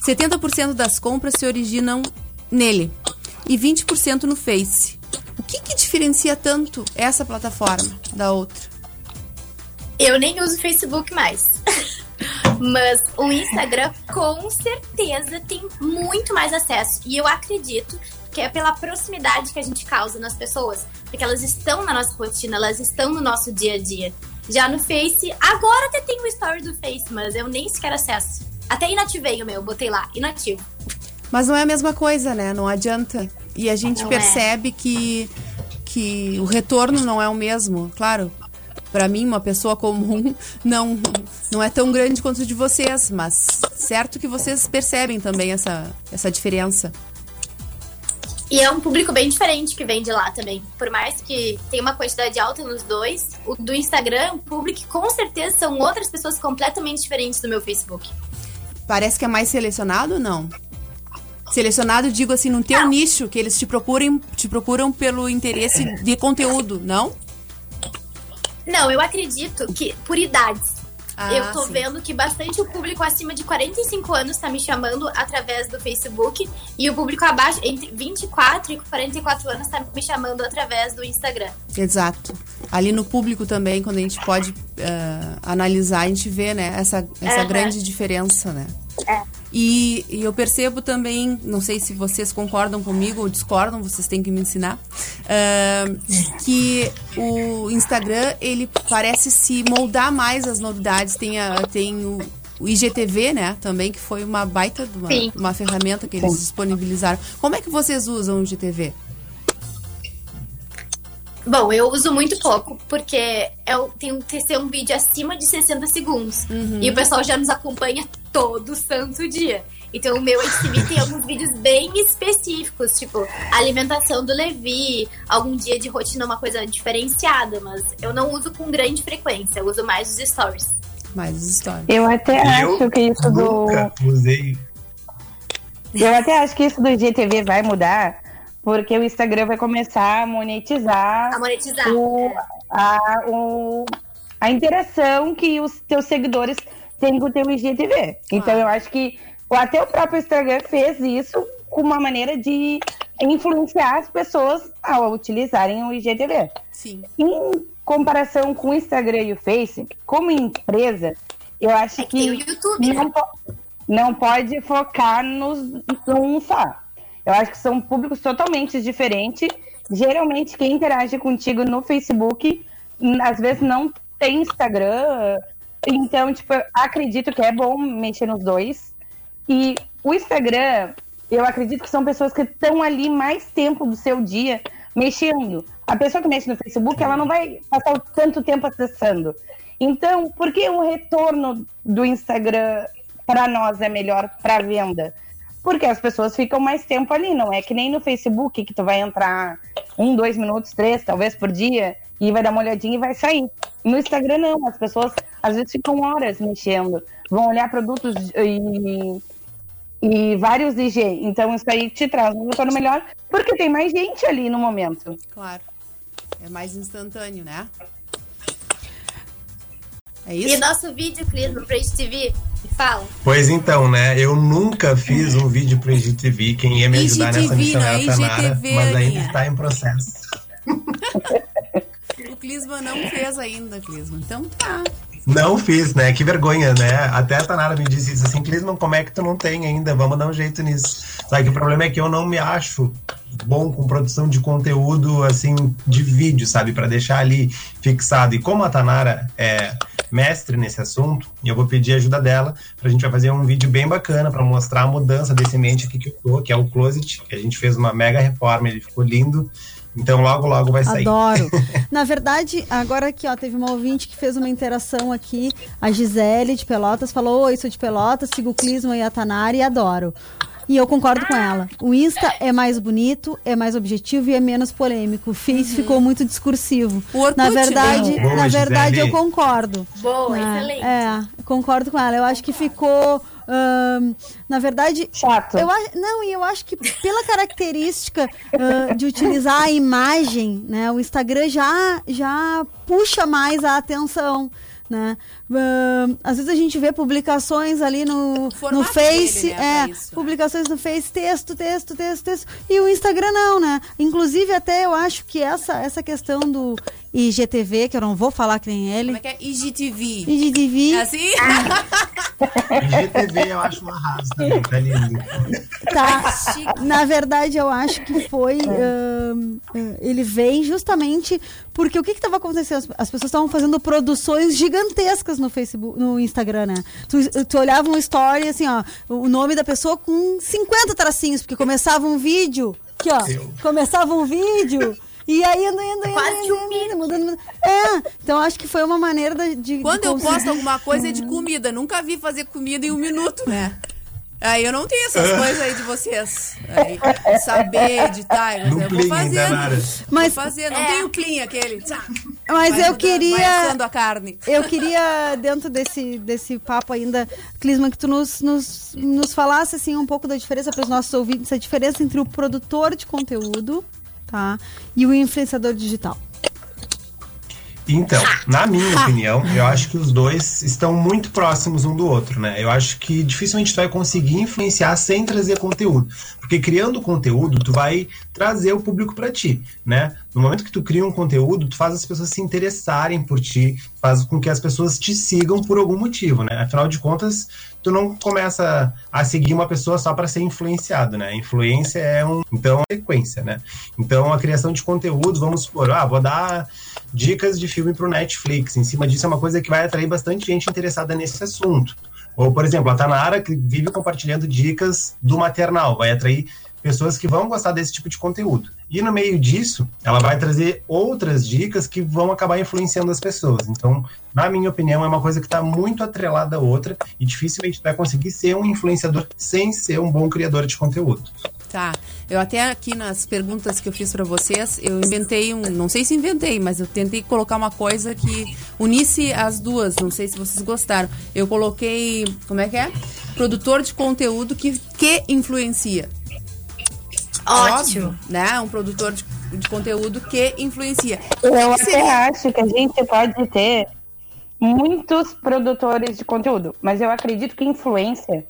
70% das compras se originam nele e 20% no Face. O que, que diferencia tanto essa plataforma da outra? Eu nem uso Facebook mais. <laughs> Mas o Instagram com certeza tem muito mais acesso. E eu acredito que é pela proximidade que a gente causa nas pessoas. Porque elas estão na nossa rotina, elas estão no nosso dia a dia. Já no Face, agora até tem o story do Face, mas eu nem sequer acesso. Até inativei o meu, botei lá, inativo. Mas não é a mesma coisa, né? Não adianta. E a gente Não é. percebe que, que o retorno não é o mesmo. Claro, para mim, uma pessoa comum, <laughs> não, não é tão grande quanto o de vocês. Mas certo que vocês percebem também essa, essa diferença. E é um público bem diferente que vem de lá também. Por mais que tenha uma quantidade alta nos dois, o do Instagram, o público, com certeza são outras pessoas completamente diferentes do meu Facebook. Parece que é mais selecionado ou não? Selecionado, digo assim, no teu nicho, que eles te procurem, te procuram pelo interesse de conteúdo, não? Não, eu acredito que por idades. Ah, eu tô sim. vendo que bastante o público acima de 45 anos tá me chamando através do Facebook e o público abaixo, entre 24 e 44 anos, tá me chamando através do Instagram. Exato. Ali no público também, quando a gente pode eh, analisar, a gente vê, né, essa, essa Aham. grande diferença, né? É. E, e eu percebo também, não sei se vocês concordam comigo ou discordam, vocês têm que me ensinar, ah, que o Instagram, ele parece se moldar mais às novidades. Tem, a, tem o, o IGTV, né, também, que foi uma baita de uma, uma ferramenta que eles disponibilizaram. Como é que vocês usam o IGTV? Bom, eu uso muito pouco, porque eu tenho que ser um vídeo acima de 60 segundos. Uhum. E o pessoal já nos acompanha todo santo dia. Então o meu HTV tem alguns vídeos bem específicos, tipo alimentação do Levi, algum dia de rotina, uma coisa diferenciada, mas eu não uso com grande frequência, eu uso mais os stories. Mais histórias. Eu até Eu acho que isso do. Nunca usei. Eu até acho que isso do IGTV vai mudar, porque o Instagram vai começar a monetizar, A monetizar. o, a, o- a interação que os teus seguidores têm com o teu IGTV. Então eu acho que até o próprio Instagram fez isso com uma maneira de influenciar as pessoas a utilizarem o IGTV. Sim. Em comparação com o Instagram e o Face, como empresa, eu acho É que que, YouTube, não, né? po- não pode focar nos num só. Eu acho que são públicos totalmente diferentes. Geralmente, quem interage contigo no Facebook, às vezes não tem Instagram. Então, tipo, acredito que é bom mexer nos dois. E o Instagram, eu acredito que são pessoas que estão ali mais tempo do seu dia mexendo. A pessoa que mexe no Facebook, ela não vai passar tanto tempo acessando. Então, por que o retorno do Instagram para nós é melhor para venda? Porque as pessoas ficam mais tempo ali, não é que nem no Facebook que tu vai entrar um, dois minutos, três, talvez por dia, e vai dar uma olhadinha e vai sair. No Instagram não, as pessoas às vezes ficam horas mexendo, vão olhar produtos e, e vários IG. Então isso aí te traz um retorno melhor, porque tem mais gente ali no momento. Claro. É mais instantâneo, né? É E isso? nosso vídeo, Clisma, pra HTV, me fala. Pois então, né? Eu nunca fiz um vídeo pro IGTV. Quem ia me ajudar nessa missão era é a Tanara, IGTV, mas ainda está em processo. <laughs> O Clisman não fez ainda, Clisman. Então tá. Não fiz, né? Que vergonha, né? Até a Tanara me disse isso assim, Clisman, como é que tu não tem ainda? Vamos dar um jeito nisso. Só que o problema é que eu não me acho bom com produção de conteúdo, assim, de vídeo, sabe? Pra deixar ali fixado. E como a Tanara é mestre nesse assunto, eu vou pedir a ajuda dela pra gente vai fazer um vídeo bem bacana pra mostrar a mudança desse ambiente aqui que eu tô, que é o Closet, que a gente fez uma mega reforma, ele ficou lindo. Então logo, logo vai sair. Adoro. <laughs> Na verdade, agora aqui, ó, teve uma ouvinte que fez uma interação aqui. A Gisele de Pelotas falou: Oi, sou de Pelotas, sigo o e a Tanari e adoro. E eu concordo com ela. O Insta é mais bonito, é mais objetivo e é menos polêmico. O Face ficou muito discursivo. O Orkut, na verdade, né? Boa, na verdade Gisele. eu concordo. Boa, É, excelente. É, concordo com ela. Eu acho que ficou. na verdade. Chato. Eu, não, e eu acho que pela característica ah, de utilizar a imagem, né? O Instagram já, já puxa mais a atenção. Né? Ahn, às vezes a gente vê publicações ali no, no Face, dele, né, é, isso, né? publicações no Face, texto, texto, texto, texto, e o Instagram não, né? Inclusive até eu acho que essa, essa questão do IGTV, que eu não vou falar que nem ele, Como é que é? IGTV. IGTV, É assim? IGTV eu acho um arraso também, tá lindo. Tá. Na verdade, eu acho que foi. ah, ele vem justamente porque o que estava acontecendo? As pessoas estavam fazendo produções gigantescas no Facebook, no Instagram, né? Tu, tu olhava um story, assim, ó, o nome da pessoa com 50 tracinhos, porque começava um vídeo. Aqui, ó. Começava um vídeo. E aí indo, indo, indo, Quase indo, um indo, mudando, mudando. É, então acho que foi uma maneira da- de. Quando de eu posto alguma coisa é de comida. Nunca vi fazer comida em um minuto, né? Aí eu não tenho essas coisas aí de vocês. Aí, saber editar, eu vou danada. Mas- vou fazer, não É. tem o clean aquele. tchá, Mas vai eu mudando, queria. A carne. Eu queria, dentro desse, desse papo ainda, Clisman, que tu nos, nos, nos falasse assim, um pouco da diferença para os nossos ouvintes, a diferença entre o produtor de conteúdo tá, e o influenciador digital. Então, na minha opinião, eu acho que os dois estão muito próximos um do outro, né? Eu acho que dificilmente tu vai conseguir influenciar sem trazer conteúdo. Porque criando conteúdo, tu vai trazer o público pra ti, né? No momento que tu cria um conteúdo, tu faz as pessoas se interessarem por ti, faz com que as pessoas te sigam por algum motivo, né? Afinal de contas, tu não começa a seguir uma pessoa só para ser influenciado, né? Influência é um, então, é sequência, né? Então, a criação de conteúdo, vamos supor, ah, vou dar dicas de filme pro Netflix. Em cima disso é uma coisa que vai atrair bastante gente interessada nesse assunto. Ou, por exemplo, a Tanara, que vive compartilhando dicas do maternal, vai atrair pessoas que vão gostar desse tipo de conteúdo. E no meio disso, ela vai trazer outras dicas que vão acabar influenciando as pessoas. Então, na minha opinião, é uma coisa que está muito atrelada à outra e dificilmente vai conseguir ser um influenciador sem ser um bom criador de conteúdo. Tá. Eu até aqui nas perguntas que eu fiz pra vocês, eu inventei um, não sei se inventei, mas eu tentei colocar uma coisa que unisse as duas, não sei se vocês gostaram. Eu coloquei, como é que é? Produtor de conteúdo que que influencia. Ótimo. Óbvio, né? Um produtor de, de conteúdo que influencia. Eu Que até seria- acho que a gente pode ter muitos produtores de conteúdo, mas eu acredito que influência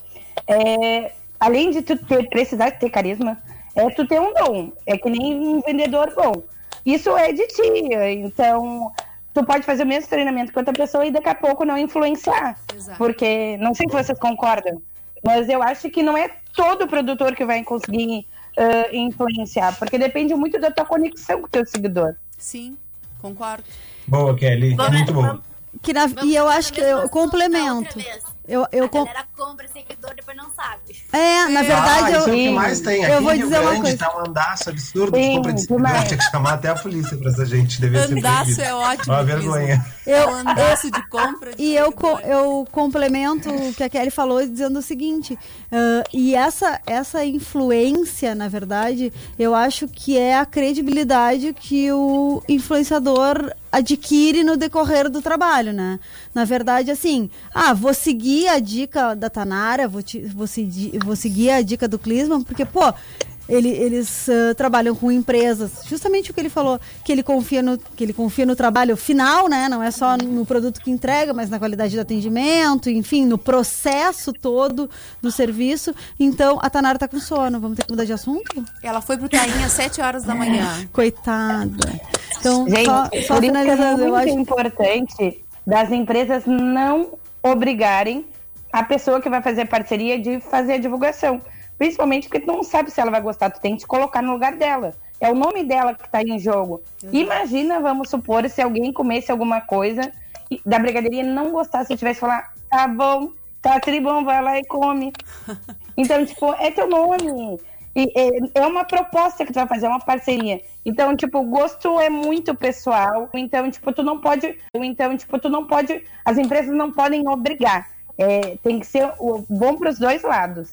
é, além de tu ter, precisar ter carisma, é tu ter um dom. É que nem um vendedor bom. Isso é de ti. Então, tu pode fazer o mesmo treinamento que outra pessoa e daqui a pouco não influenciar. Exato. Porque, não sei se vocês concordam, mas eu acho que não é todo produtor que vai conseguir ah, influenciar, porque depende muito da tua conexão com o teu seguidor. Sim, concordo. Boa, Kelly. Vamos- muito bom. Que na- e eu acho que eu complemento. Eu, eu a com- galera compra seguidor depois não sabe. É, na É. verdade, ah, eu, isso é o que mais tem. Aqui eu vou dizer uma Grande coisa. tá um andaço absurdo de Sim, compra de seguidor. Tinha que chamar até a polícia pra essa gente. Devia ser Andaço proibido. é ótimo. Uma vergonha. Eu- um andaço de compra. de E eu, co- eu complemento o que a Kelly falou dizendo o seguinte, ah, e essa, essa influência, na verdade, eu acho que é a credibilidade que o influenciador adquire no decorrer do trabalho, né? Na verdade, assim, ah, vou seguir a dica da Tanara, vou, te- vou, seguir, vou seguir a dica do Clisman, porque, pô, ele- eles ah, trabalham com empresas, justamente o que ele falou, que ele confia no que ele confia no trabalho final, né? Não é só no produto que entrega, mas na qualidade do atendimento, enfim, no processo todo do serviço. Então, a Tanara tá com sono. Vamos ter que mudar de assunto? Ela foi pro Tainha às 7 horas da manhã. Coitada. Então, Gente, só, só por isso é finalizando, eu muito acho importante das empresas não obrigarem a pessoa que vai fazer parceria de fazer a divulgação. Principalmente porque tu não sabe se ela vai gostar, tu tem que te colocar no lugar dela. É o nome dela que está em jogo. Imagina, vamos supor, se alguém comesse alguma coisa da brigadeiria e não gostasse, se tivesse falar, tá bom, tá tribom, vai lá e come. <laughs> Então, tipo, é teu nome. E, é, é uma proposta que tu vai fazer, é uma parceria. Então, tipo, o gosto é muito pessoal. Então, tipo, tu não pode. Então, tipo, tu não pode. As empresas não podem obrigar. É, tem que ser o, bom para os dois lados.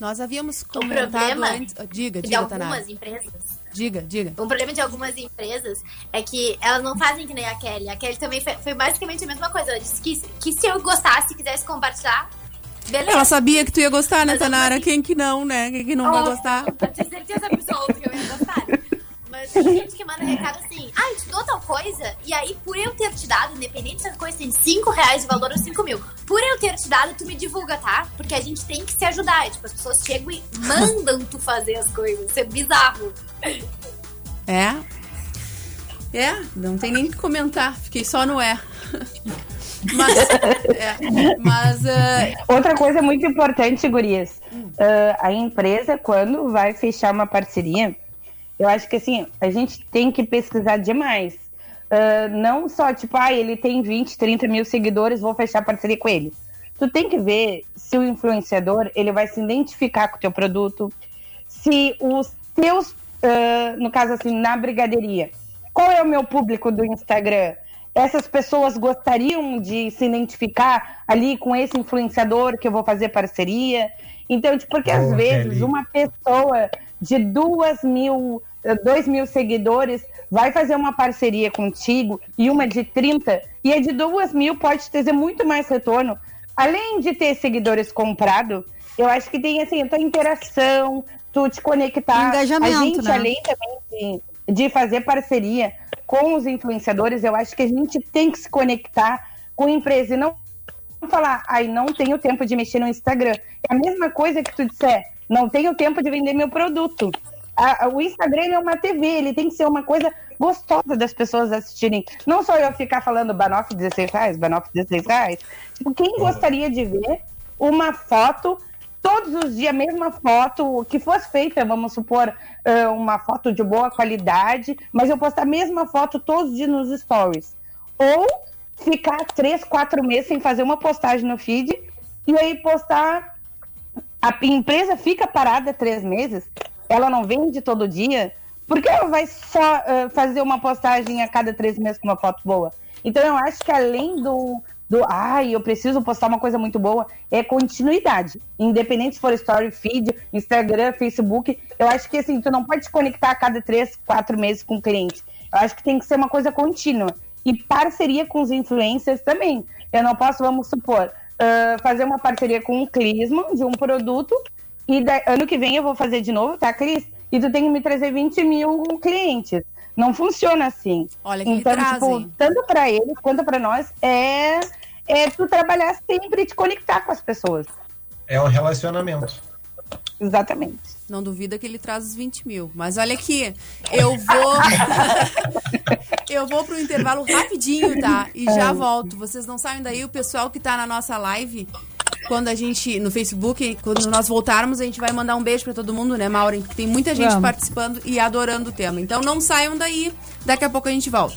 Nós havíamos comentado antes. Diga, de diga, Tanara. algumas empresas Diga, diga. O problema de algumas empresas é que elas não fazem que nem a Kelly. A Kelly também foi, foi basicamente a mesma coisa. Ela disse que, que se eu gostasse, quisesse compartilhar, beleza. Ela sabia que tu ia gostar, né, Tanara? Quem que não, né? Quem que não vai Oh, gostar? Eu tinha certeza absoluta que eu ia gostar. Mas tem gente que manda recado assim, ah, te dou tal coisa, e aí por eu ter te dado, independente se a coisa tem 5 reais de valor ou 5 mil, por eu ter te dado, tu me divulga, tá? Porque a gente tem que se ajudar. Tipo, as pessoas chegam e mandam tu fazer as coisas. Isso é bizarro. É? É, não tem nem o que comentar. Fiquei só no é. Mas, é, mas eh, Outra coisa muito importante, gurias. ah, a empresa, quando vai fechar uma parceria, eu acho que assim, a gente tem que pesquisar demais. Ah, não só, tipo, ah, ele tem 20, 30 mil seguidores, vou fechar parceria com ele. Tu tem que ver se o influenciador ele vai se identificar com o teu produto, se os teus, ah, no caso assim, na brigadeiria, qual é o meu público do Instagram? Essas pessoas gostariam de se identificar ali com esse influenciador que eu vou fazer parceria? Então, tipo, porque às vezes Kelly. uma pessoa de duas mil, eh, dois mil seguidores vai fazer uma parceria contigo e uma de 30, e a de duas mil pode trazer muito mais retorno. Além de ter seguidores comprado, eu acho que tem assim, a tua interação, tu te conectar. Engajamento, a gente, né? além também de, de fazer parceria com os influenciadores, eu acho que a gente tem que se conectar com a empresa e não falar, ai, não tenho tempo de mexer no Instagram. É a mesma coisa que tu disser, não tenho tempo de vender meu produto. A- a- o Instagram é uma TV, ele tem que ser uma coisa gostosa das pessoas assistirem. Não só eu ficar falando Banoff 16 reais, Banoff 16 reais. Tipo, quem gostaria de ver uma foto todos os dias, a mesma foto que fosse feita, vamos supor, uma foto de boa qualidade, mas eu postar a mesma foto todos os dias nos stories. Ou ficar três, quatro meses sem fazer uma postagem no feed e aí postar. A empresa fica parada três meses, ela não vende todo dia, porque ela vai só eh, fazer uma postagem a cada três meses com uma foto boa. Então eu acho que além do, do ai, eu preciso postar uma coisa muito boa, é continuidade. Independente se for story, feed, Instagram, Facebook, eu acho que assim, tu não pode te conectar a cada três, quatro meses com o cliente. Eu acho que tem que ser uma coisa contínua. E parceria com os influencers também. Eu não posso, vamos supor, ah, fazer uma parceria com um Clisman de um produto e da- ano que vem eu vou fazer de novo, tá, Cris? E tu tem que me trazer 20 mil clientes. Não funciona assim. Olha que então, tipo, tanto para eles quanto para nós, é, é tu trabalhar sempre e te conectar com as pessoas. É um relacionamento. Exatamente. Não duvida que ele traz os 20 mil. Mas olha aqui, eu vou. <laughs> eu vou pro intervalo rapidinho, tá? E já É. volto. Vocês não saem daí, o pessoal que tá na nossa live. Quando a gente, no Facebook, quando nós voltarmos, a gente vai mandar um beijo pra todo mundo, né, Maureen? Porque tem muita gente Vamos. participando e adorando o tema. Então não saiam daí, daqui a pouco a gente volta.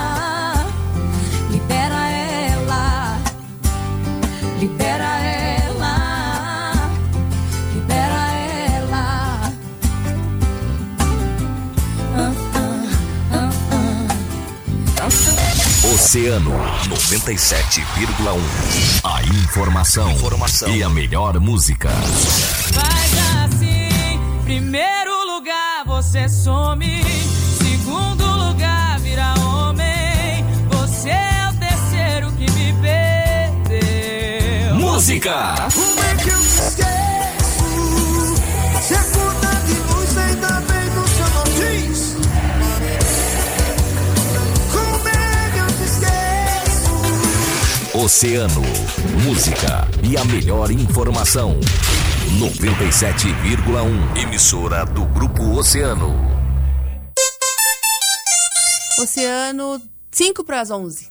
Libera ela, libera ela. Oceano 97,1. A informação, informação, e a melhor música. Faz assim, primeiro lugar você some. Esqueço? Oceano, música e a melhor informação. 97,1. Emissora do Grupo Oceano. Oceano, 5 para as 11.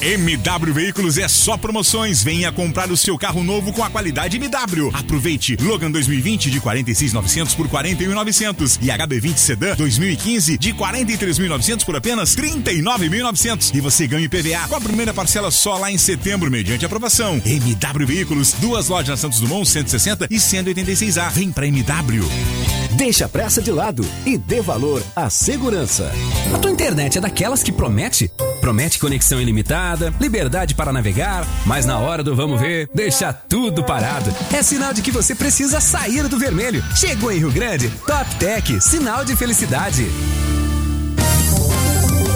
MW Veículos é só promoções. Venha comprar o seu carro novo com a qualidade MW. Aproveite Logan 2020 de 46.900 por 41.900 e HB20 Sedan 2015 de 43.900 por apenas 39.900 e você ganha IPVA com a primeira parcela só lá em setembro mediante aprovação. MW Veículos, duas lojas na Santos Dumont 160 e 186A. Vem pra MW. Deixa a pressa de lado e dê valor à segurança. A tua internet é daquelas que promete? Promete conexão ilimitada, liberdade para navegar, mas na hora do vamos ver, deixa tudo parado. É sinal de que você precisa sair do vermelho. Chegou em Rio Grande, Top Tech, sinal de felicidade.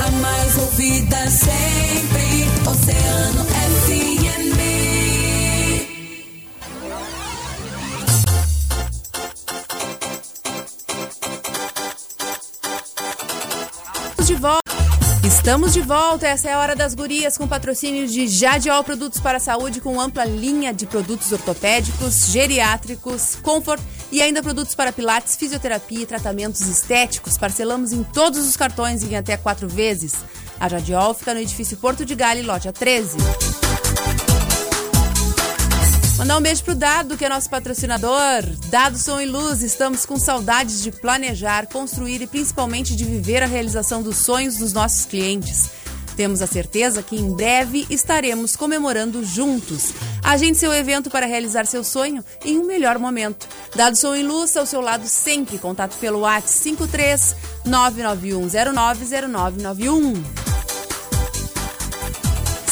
A mais ouvida sempre, Oceano FM. De volta. Estamos de volta, essa é a hora das gurias com patrocínio de Jadiol Produtos para a Saúde com ampla linha de produtos ortopédicos, geriátricos, comfort e ainda produtos para pilates, fisioterapia e tratamentos estéticos. Parcelamos em todos os cartões em até quatro vezes. A Jadiol fica no edifício Porto de Gale, lote 13. Mandar um beijo pro Dado, que é nosso patrocinador. Dado Som e Luz, estamos com saudades de planejar, construir e principalmente de viver a realização dos sonhos dos nossos clientes. Temos a certeza que em breve estaremos comemorando juntos. Agende seu evento para realizar seu sonho em um melhor momento. Dado Som e Luz ao seu lado sempre. Contato pelo WhatsApp 53 991090991.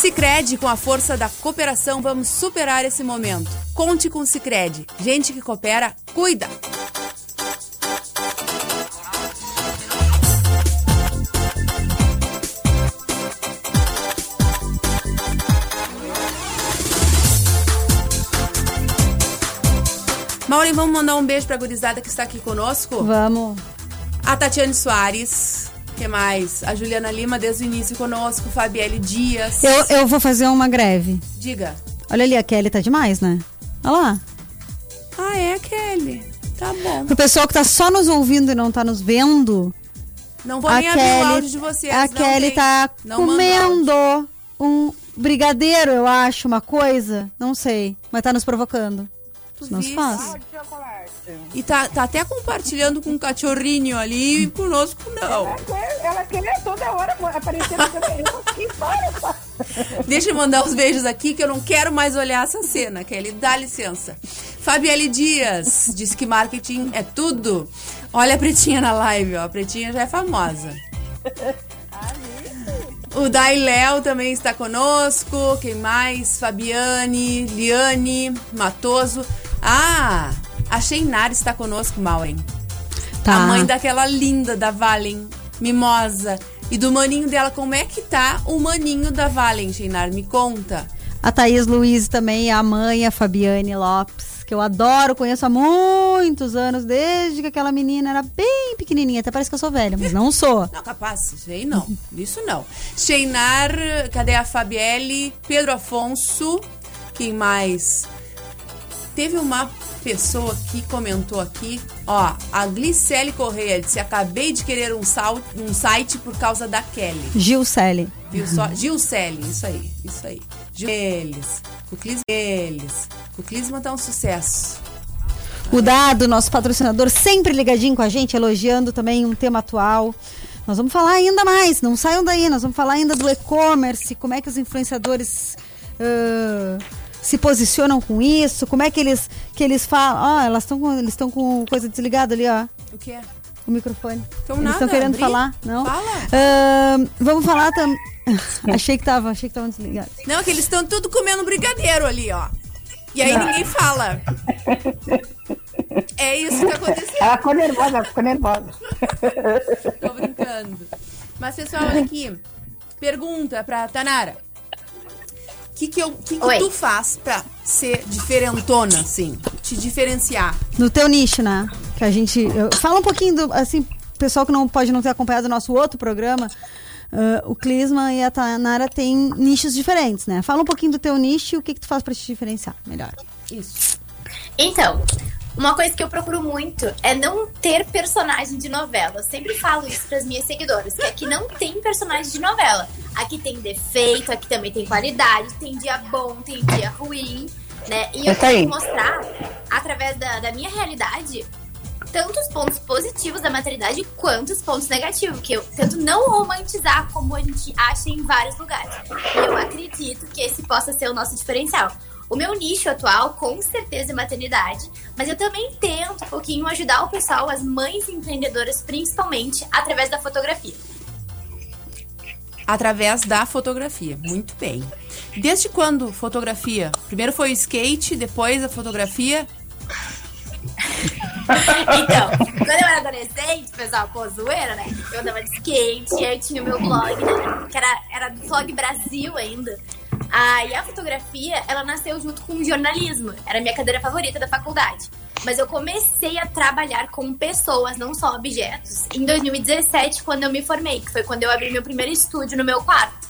Sicredi, com a força da cooperação, vamos superar esse momento. Conte com o Sicredi. Gente que coopera, cuida. Maureen, vamos mandar um beijo pra gurizada que está aqui conosco? Vamos. A Tatiane Soares. Que mais? A Juliana Lima, desde o início conosco. Fabielle Dias. Eu, eu vou fazer uma greve. Diga. Olha ali, a Kelly tá demais, né? Olha lá. Ah, é, Kelly. Tá bom. Pro pessoal que tá só nos ouvindo e não tá nos vendo, Não vou a nem abrir o Kelly, áudio de vocês. a Kelly tem. tá comendo um brigadeiro, eu acho, uma coisa. Não sei. Mas tá nos provocando. Isso não se viste? faz. E tá, tá até compartilhando com um cachorrinho ali e conosco não. Ela quer toda hora aparecer na câmera. Deixa eu mandar os beijos aqui que eu não quero mais olhar essa cena, Kelly. Dá licença. Fabielle Dias diz que marketing é tudo. Olha a Pretinha na live, ó. A Pretinha já é famosa. O Dai Léo também está conosco. Quem mais? Fabiane, Liane, Matoso. Ah, a Sheinar está conosco, Maureen. Tá. A mãe daquela linda da Valen, Mimosa. E do maninho dela, como é que tá o maninho da Valen, Sheinar? Me conta. A Thaís Luiz também, a mãe, a Fabiane Lopes, que eu adoro, conheço há muitos anos, desde que aquela menina era bem pequenininha. Até parece que eu sou velha, mas não sou. <laughs> Não, capaz, isso aí não. Isso não. Sheinar, cadê a Fabielle? Pedro Afonso. Quem mais? Teve uma pessoa que comentou aqui, ó, a Glicele Correia disse: Acabei de querer um, sal, um site por causa da Kelly. Gilcele. Viu só? Gilcele, isso aí, isso aí. Eles, o Clisma, eles. O tá um sucesso. O Dado, nosso patrocinador, sempre ligadinho com a gente, elogiando também um tema atual. Nós vamos falar ainda mais, não saiam daí, nós vamos falar ainda do e-commerce, como é que os influenciadores ah, se posicionam com isso, como é que eles, que eles falam. Ó, elas estão com, eles estão com coisa desligada ali, ó. O que é? O microfone. Então eles estão querendo abri. falar, não? Fala. Ah, vamos falar também. <laughs> achei que tava, achei que tava desligado. Não, que eles estão tudo comendo brigadeiro ali, ó. E aí Não. ninguém fala. <laughs> É isso que aconteceu. Ela ficou nervosa, ela ficou nervosa. Tô brincando. Mas, pessoal, olha aqui. Pergunta pra Tanara. O que, que, eu, que, que tu faz pra ser diferentona, assim? Te diferenciar? No teu nicho, né? Que a gente. eu- fala um pouquinho do. Assim, pessoal que não pode não ter acompanhado o nosso outro programa. ah, o Clisma e a Tanara têm nichos diferentes, né? Fala um pouquinho do teu nicho e o que, que tu faz pra te diferenciar melhor. Isso. Então, uma coisa que eu procuro muito é não ter personagem de novela. Eu sempre falo isso para as minhas seguidoras, que aqui não tem personagem de novela. Aqui tem defeito, aqui também tem qualidade, tem dia bom, tem dia ruim, né? E eu aí. quero mostrar, através da, da minha realidade, tanto os pontos positivos da maternidade quanto os pontos negativos, que eu tento não romantizar como a gente acha em vários lugares. E eu acredito que esse possa ser o nosso diferencial. O meu nicho atual, com certeza, é maternidade, mas eu também tento um pouquinho ajudar o pessoal, as mães empreendedoras, principalmente, através da fotografia. Através da fotografia. Muito bem. Desde quando fotografia? Primeiro foi o skate, depois a fotografia. <laughs> Então, quando eu era adolescente, pessoal, pô, zoeira, né? Eu andava de skate, aí eu tinha o meu blog, né? Que era, era do Vlog Brasil ainda. Aí a fotografia, ela nasceu junto com o jornalismo. Era a minha cadeira favorita da faculdade. Mas eu comecei a trabalhar com pessoas, não só objetos, em 2017, quando eu me formei, que foi quando eu abri meu primeiro estúdio no meu quarto.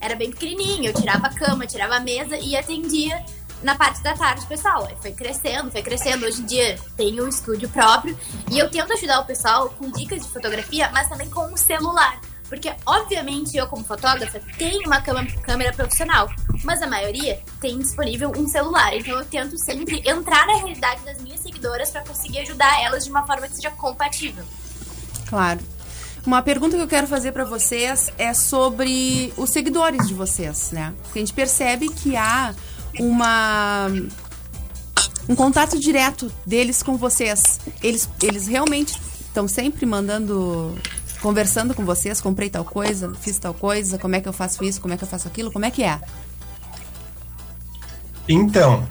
Era bem pequenininho, eu tirava a cama, tirava a mesa e atendia na parte da tarde, pessoal. Foi crescendo, foi crescendo. Hoje em dia tenho um estúdio próprio e eu tento ajudar o pessoal com dicas de fotografia, mas também com o celular. Porque, obviamente, eu, como fotógrafa, tenho uma câmera profissional, mas a maioria tem disponível um celular. Então, eu tento sempre entrar na realidade das minhas seguidoras para conseguir ajudar elas de uma forma que seja compatível. Claro. Uma pergunta que eu quero fazer pra vocês é sobre os seguidores de vocês, né? Porque a gente percebe que há uma um contato direto deles com vocês. Eles, eles realmente estão sempre mandando, conversando com vocês. Comprei tal coisa, fiz tal coisa. Como é que eu faço isso? Como é que eu faço aquilo? Como é que é? Então,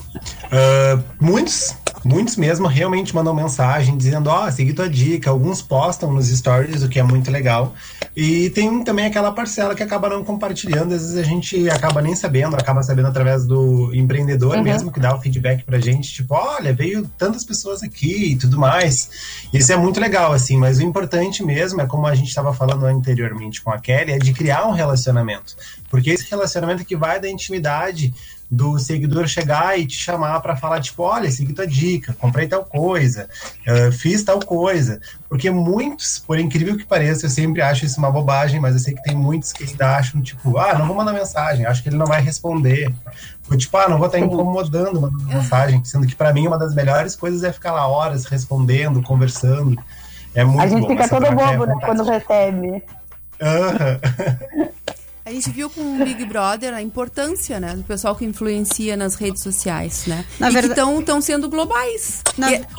ah, muitos, muitos mesmo realmente mandam mensagem dizendo, ó, segui tua dica. Alguns postam nos stories, o que é muito legal. E tem também aquela parcela que acaba não compartilhando. Às vezes a gente acaba nem sabendo, acaba sabendo através do empreendedor Uhum. mesmo, que dá o feedback pra gente, tipo, olha, veio tantas pessoas aqui e tudo mais. Isso é muito legal, assim, mas o importante mesmo é como a gente estava falando anteriormente com a Kelly, é de criar um relacionamento. Porque esse relacionamento é que vai da intimidade do seguidor chegar e te chamar para falar, tipo, olha, segui tua dica, comprei tal coisa, eh, fiz tal coisa. Porque muitos, por incrível que pareça, eu sempre acho isso uma bobagem, mas eu sei que tem muitos que ainda acham, tipo, ah, não vou mandar mensagem, acho que ele não vai responder. Ou, tipo, ah, não vou estar incomodando mandando mensagem, sendo que para mim uma das melhores coisas é ficar lá horas respondendo, conversando. É muito a gente bom. fica todo é bobo, né, quando recebe. Aham. <laughs> A gente viu com o Big Brother a importância, né, do pessoal que influencia nas redes sociais, né? Na e verdade- que estão sendo globais.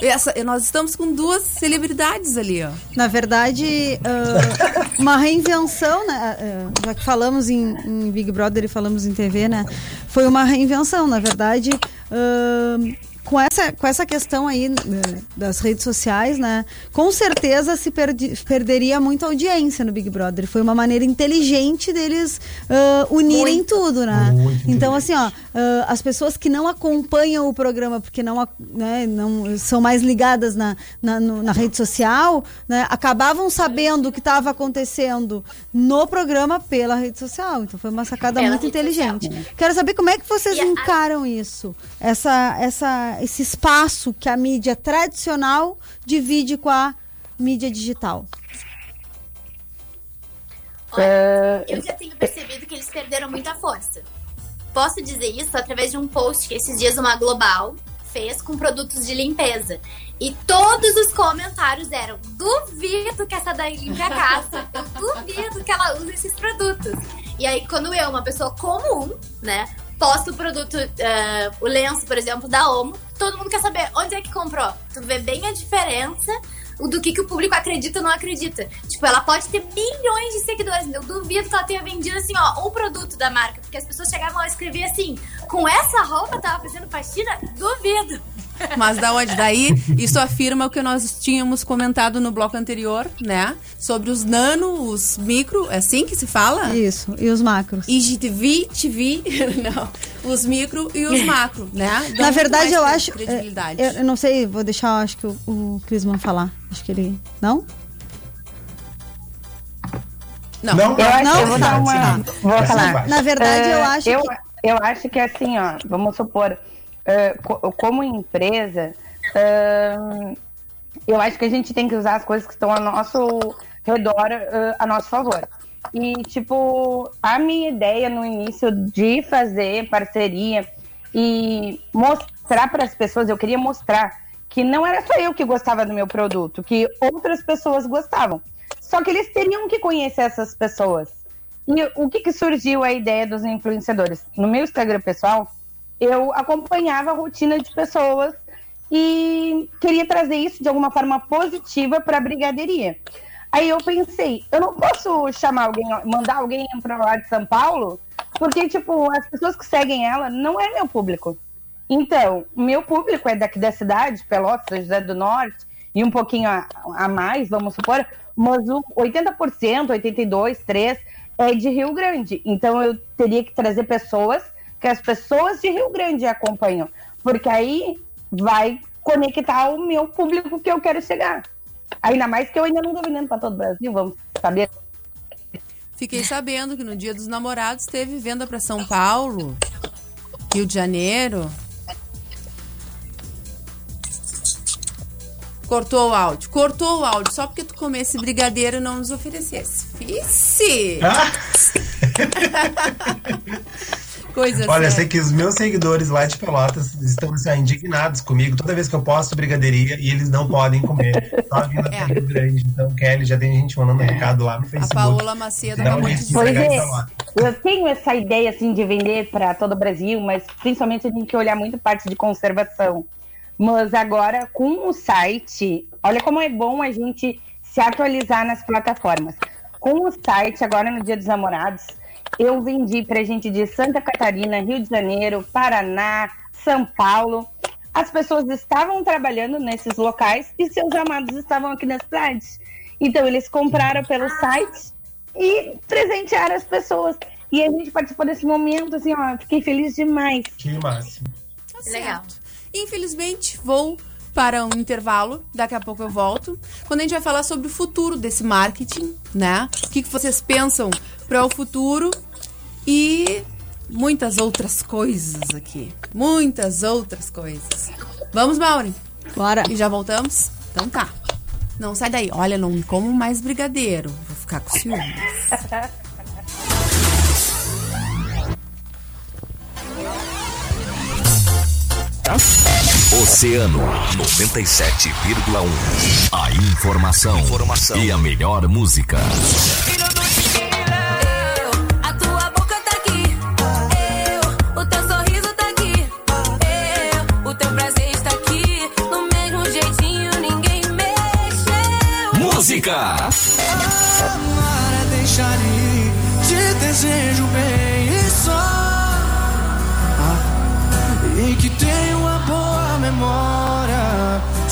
E- essa, nós estamos com duas celebridades ali, ó. Na verdade, ah, uma reinvenção, né? ah, já que falamos em, em Big Brother e falamos em TV, né? Foi uma reinvenção, na verdade. ah, com essa, com essa questão aí né, das redes sociais, né? Com certeza se perdi- perderia muita audiência no Big Brother. Foi uma maneira inteligente deles ah, unirem tudo, né? Então, assim, ó, ah, as pessoas que não acompanham o programa porque não, a- né, não são mais ligadas na, na, no- na rede social, né, acabavam sabendo o que estava acontecendo no programa pela rede social. Então foi uma sacada Pela muito inteligente. social. Quero saber como é que vocês E a- encaram isso, essa, essa, essa, esse espaço que a mídia tradicional divide com a mídia digital? Olha, eu já tenho percebido que eles perderam muita força. Posso dizer isso através de um post que esses dias uma Global fez com produtos de limpeza. E todos os comentários eram: duvido que essa daí limpe a casa. Eu duvido que ela use esses produtos. E aí, quando eu, uma pessoa comum, né, posto o produto, eh, o lenço, por exemplo, da Omo, todo mundo quer saber onde é que comprou. Tu vê bem a diferença do que, que o público acredita ou não acredita. Tipo, ela pode ter milhões de seguidores. Eu duvido que ela tenha vendido, assim, ó, um produto da marca. Porque as pessoas chegavam a escrever assim: com essa roupa tava fazendo faxina? Duvido. <laughs> Mas da onde? Daí, isso afirma o que nós tínhamos comentado no bloco anterior, né? Sobre os nano, os micro, é assim que se fala? Isso, e os macros. IGTV, TV, <laughs> não. Os micro e os <laughs> macro, né? Dá Na verdade, eu acho. Credibilidade. é, Eu, eu não sei, vou deixar, acho que o, o Clisman falar. Acho que ele. Não? Não, eu, acho, Não? eu vou dar uma. Vou falar. Na verdade, eu Eh, acho eu, que- Eu acho que assim, ó, vamos supor, eh, co- como empresa, eh, eu acho que a gente tem que usar as coisas que estão ao nosso redor a nosso favor. E, tipo, a minha ideia no início de fazer parceria e mostrar para as pessoas, eu queria mostrar que não era só eu que gostava do meu produto, que outras pessoas gostavam. Só que eles teriam que conhecer essas pessoas. E o que, que surgiu a ideia dos influenciadores? No meu Instagram pessoal, eu acompanhava a rotina de pessoas e queria trazer isso de alguma forma positiva para a brigadeiria. Aí eu pensei, eu não posso chamar alguém, mandar alguém para lá de São Paulo, porque tipo as pessoas que seguem ela não é meu público. Então, meu público é daqui da cidade, Pelotas, José do Norte, e um pouquinho a, a mais, vamos supor, mas o 80%, 82%, 3% é de Rio Grande. Então, eu teria que trazer pessoas que as pessoas de Rio Grande acompanham, porque aí vai conectar o meu público que eu quero chegar. Ainda mais que eu ainda não tô vendendo para todo o Brasil, vamos saber. Fiquei sabendo que no Dia dos Namorados teve venda para São Paulo, Rio de Janeiro. Cortou o áudio. Cortou o áudio só porque tu comesse brigadeiro e não nos oferecesse. Fice! <laughs> <laughs> Coisa Olha, eu séria. sei que os meus seguidores lá de Pelotas estão assim, indignados comigo toda vez que eu posto brigadeiria e eles não podem comer. Só vindo até Rio Grande. Então, Kelly, já tem gente mandando recado lá no A Facebook. Paola Macedo acabou de dizer. Pois é, eu tenho essa ideia assim de vender para todo o Brasil, mas principalmente a gente tem que olhar muito parte de conservação. Mas agora com o site, olha como é bom a gente se atualizar nas plataformas. Com o site, agora no Dia dos Namorados, eu vendi para gente de Santa Catarina, Rio de Janeiro, Paraná, São Paulo. As pessoas estavam trabalhando nesses locais e seus amados estavam aqui nas cidades. Então eles compraram pelo site e presentearam as pessoas. E a gente participou desse momento, assim, ó, fiquei feliz demais. Que máximo. Legal. Infelizmente, vou para um intervalo. Daqui a pouco eu volto. Quando a gente vai falar sobre o futuro desse marketing, né? O que, que vocês pensam para o futuro e muitas outras coisas aqui. Muitas outras coisas. Vamos, Maureen? Bora. E já voltamos? Então tá. Não sai daí. Olha, não como mais brigadeiro. Vou ficar com ciúmes. <laughs> Oceano 97,1. A informação, informação. e a melhor música. A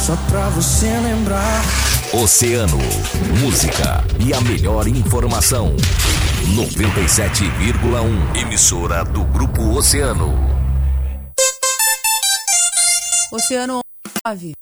só pra você lembrar. Oceano, música e a melhor informação. 97,1. Emissora do Grupo Oceano. Oceano 9.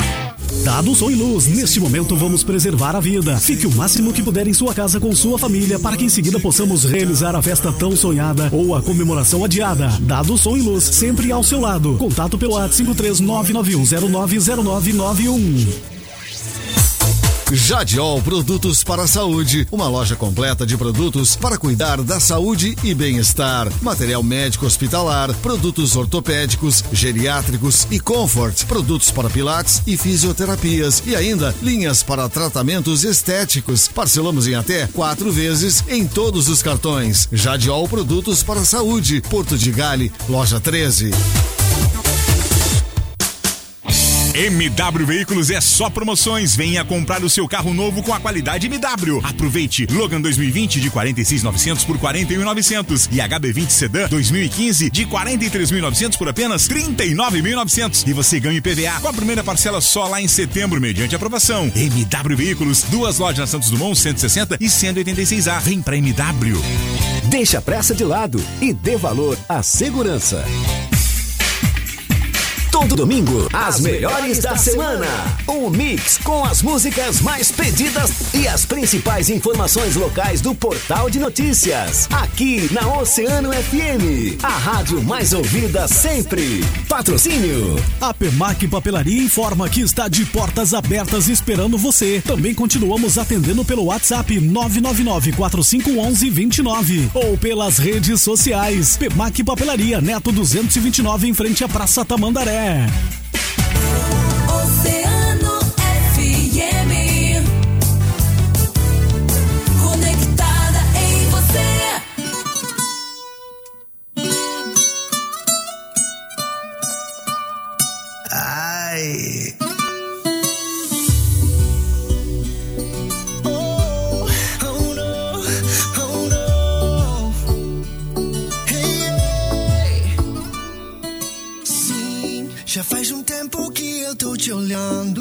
Dado som e luz, neste momento vamos preservar a vida. Fique o máximo que puder em sua casa com sua família para que em seguida possamos realizar a festa tão sonhada ou a comemoração adiada. Dado som e luz, sempre ao seu lado. Contato pelo WhatsApp 53991090991. Jadiol Produtos para a Saúde, uma loja completa de produtos para cuidar da saúde e bem-estar. Material médico hospitalar, produtos ortopédicos, geriátricos e comfort, produtos para pilates e fisioterapias e ainda linhas para tratamentos estéticos. Parcelamos em até quatro vezes em todos os cartões. Jadiol Produtos para a Saúde, Porto de Gale, loja 13. MW Veículos é só promoções. Venha comprar o seu carro novo com a qualidade MW. Aproveite Logan 2020 de 46.900 por 41.900 e HB20 Sedan 2015 de 43.900 por apenas 39.900 e você ganha IPVA com a primeira parcela só lá em setembro mediante aprovação. MW Veículos, duas lojas na Santos Dumont 160 e 186A. Vem pra MW. Deixa a pressa de lado e dê valor à segurança. Todo domingo, as melhores da semana. Um mix com as músicas mais pedidas e as principais informações locais do portal de notícias. Aqui na Oceano FM, a rádio mais ouvida sempre. Patrocínio. A Pemac Papelaria informa que está de portas abertas esperando você. Também continuamos atendendo pelo WhatsApp 999-4511-29 ou pelas redes sociais. Pemac Papelaria, Neto 229 em frente à Praça Tamandaré. Oceano olhando.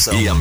A informação, informação e a